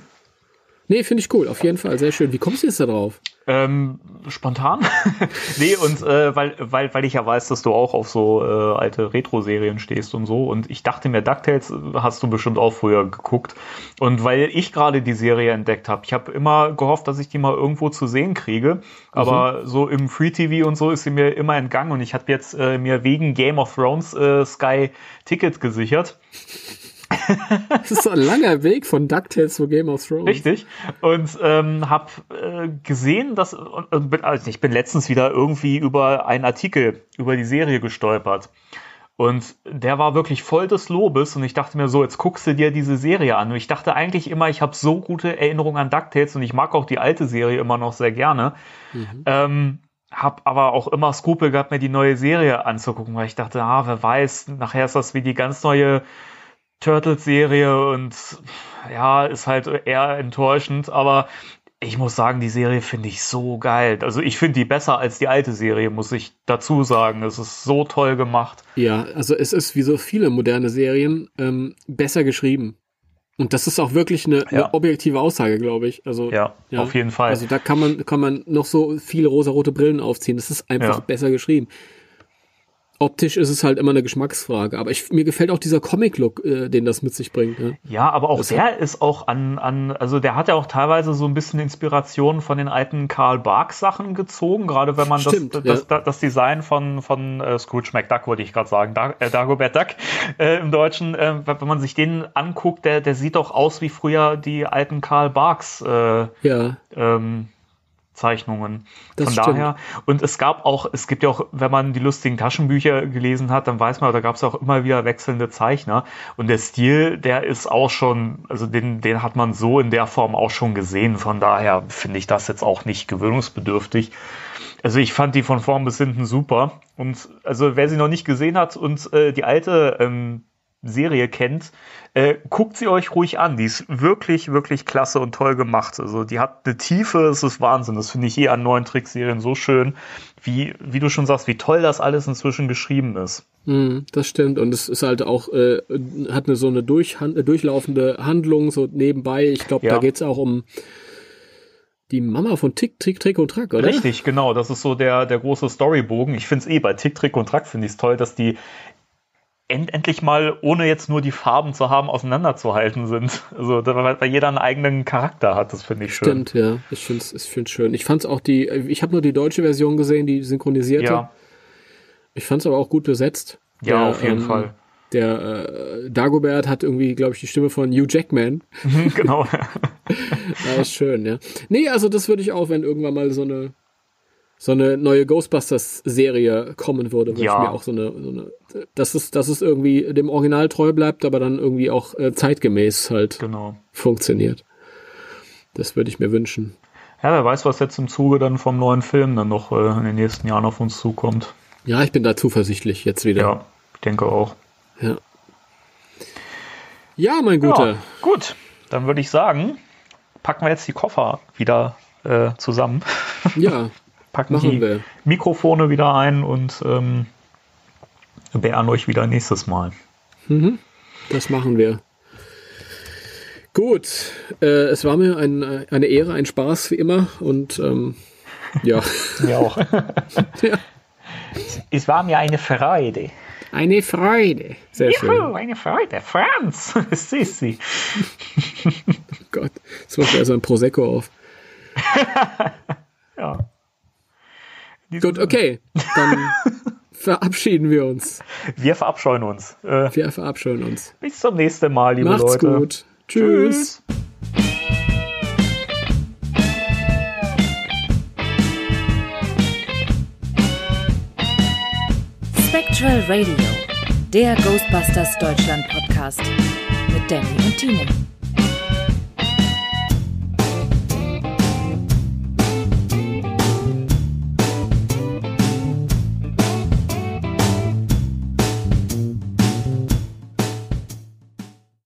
Nee, finde ich cool. Auf jeden Fall. Sehr schön. Wie kommst du jetzt da drauf? Ähm, spontan? nee, und äh, weil, weil, weil ich ja weiß, dass du auch auf so äh, alte Retro-Serien stehst und so. Und ich dachte mir, DuckTales äh, hast du bestimmt auch früher geguckt. Und weil ich gerade die Serie entdeckt habe, ich habe immer gehofft, dass ich die mal irgendwo zu sehen kriege. Aber so im Free TV und so ist sie mir immer entgangen. Und ich habe jetzt äh, mir wegen Game of Thrones äh, Sky Ticket gesichert. Das ist so ein langer Weg von DuckTales zu Game of Thrones. Richtig. Und ähm, habe äh, gesehen, dass und, bin, also ich bin letztens wieder irgendwie über einen Artikel über die Serie gestolpert. Und der war wirklich voll des Lobes und ich dachte mir so, jetzt guckst du dir diese Serie an. Und ich dachte eigentlich immer, ich habe so gute Erinnerungen an DuckTales und ich mag auch die alte Serie immer noch sehr gerne. Ähm, hab aber auch immer Skrupel gehabt, mir die neue Serie anzugucken, weil ich dachte, ah, wer weiß, nachher ist das wie die ganz neue Turtles-Serie und ja, ist halt eher enttäuschend, aber ich muss sagen, die Serie finde ich so geil. Also ich finde die besser als die alte Serie, muss ich dazu sagen. Es ist so toll gemacht. Ja, also es ist wie so viele moderne Serien ähm, besser geschrieben. Und das ist auch wirklich eine, Ja. eine objektive Aussage, glaube ich. Also Ja, auf jeden Fall. Also da kann man kann man noch so viele rosarote Brillen aufziehen. Das ist einfach Ja. besser geschrieben. Optisch ist es halt immer eine Geschmacksfrage. Aber ich, mir gefällt auch dieser Comic-Look, äh, den das mit sich bringt. Ne? Ja, aber auch das der ist auch an, an, also der hat ja auch teilweise so ein bisschen Inspiration von den alten Karl Barks Sachen gezogen, gerade wenn man Stimmt, das, das, ja. das, das, Design von, von äh, Scrooge McDuck, wollte ich gerade sagen, Dag, äh, Dagobert Duck äh, im Deutschen, äh, wenn man sich den anguckt, der, der sieht doch aus wie früher die alten Karl Barks äh, ja. ähm, Zeichnungen. Das Von stimmt. daher. Und es gab auch, es gibt ja auch, wenn man die lustigen Taschenbücher gelesen hat, dann weiß man, da gab es auch immer wieder wechselnde Zeichner. Und der Stil, der ist auch schon, also den, den hat man so in der Form auch schon gesehen. Von daher finde ich das jetzt auch nicht gewöhnungsbedürftig. Also ich fand die von vorn bis hinten super. Und also wer sie noch nicht gesehen hat und äh, die alte ähm, Serie kennt, äh, guckt sie euch ruhig an. Die ist wirklich, wirklich klasse und toll gemacht. Also die hat eine Tiefe, es ist Wahnsinn. Das finde ich eh an neuen Trickserien so schön, wie, wie du schon sagst, wie toll das alles inzwischen geschrieben ist. Mm, das stimmt. Und es ist halt auch, äh, hat eine so eine durchhand, äh, durchlaufende Handlung so nebenbei. Ich glaube, ja. da geht's auch um die Mama von Tick, Trick, Trick und Track, oder? Richtig, genau. Das ist so der, der große Storybogen. Ich finde es eh bei Tick, Trick und Track finde ich es toll, dass die end endlich mal, ohne jetzt nur die Farben zu haben, auseinanderzuhalten sind. Also, weil jeder einen eigenen Charakter hat, das finde ich schön. Stimmt, ja. Ich finde es ich find's schön. Ich fand es auch die, ich habe nur die deutsche Version gesehen, die synchronisierte. Ja. Ich fand es aber auch gut besetzt. Ja, der, auf jeden ähm, Fall. Der äh, Dagobert hat irgendwie, glaube ich, die Stimme von Hugh Jackman. genau. das ist schön, ja. Nee, also das würde ich auch, wenn irgendwann mal so eine so eine neue Ghostbusters-Serie kommen würde, würde ja. ich mir auch so eine, so eine dass es, dass es irgendwie dem Original treu bleibt, aber dann irgendwie auch äh, zeitgemäß halt genau. funktioniert. Das würde ich mir wünschen. Ja, wer weiß, was jetzt im Zuge dann vom neuen Film dann noch äh, in den nächsten Jahren auf uns zukommt. Ja, ich bin da zuversichtlich jetzt wieder. Ja, ich denke auch. Ja. Ja, mein Guter. Ja, gut, dann würde ich sagen, packen wir jetzt die Koffer wieder äh, zusammen. Ja, packen Machen die wir. Mikrofone wieder ein und ähm, beehren euch wieder nächstes Mal. Mhm. Das machen wir. Gut, äh, es war mir ein, eine Ehre, ein Spaß wie immer und ähm, ja. mir auch. ja. Es war mir eine Freude. Eine Freude. Sehr Juhu, schön. eine Freude. Franz, Sissi. oh Gott, jetzt macht er so ein Prosecco auf. ja. Gut, okay. Dann verabschieden wir uns. Wir verabscheuen uns. Äh, wir verabscheuen uns. Bis zum nächsten Mal, liebe Macht's Leute. gut. Tschüss. Tschüss. Spectral Radio, der Ghostbusters Deutschland Podcast mit Danny und Timo.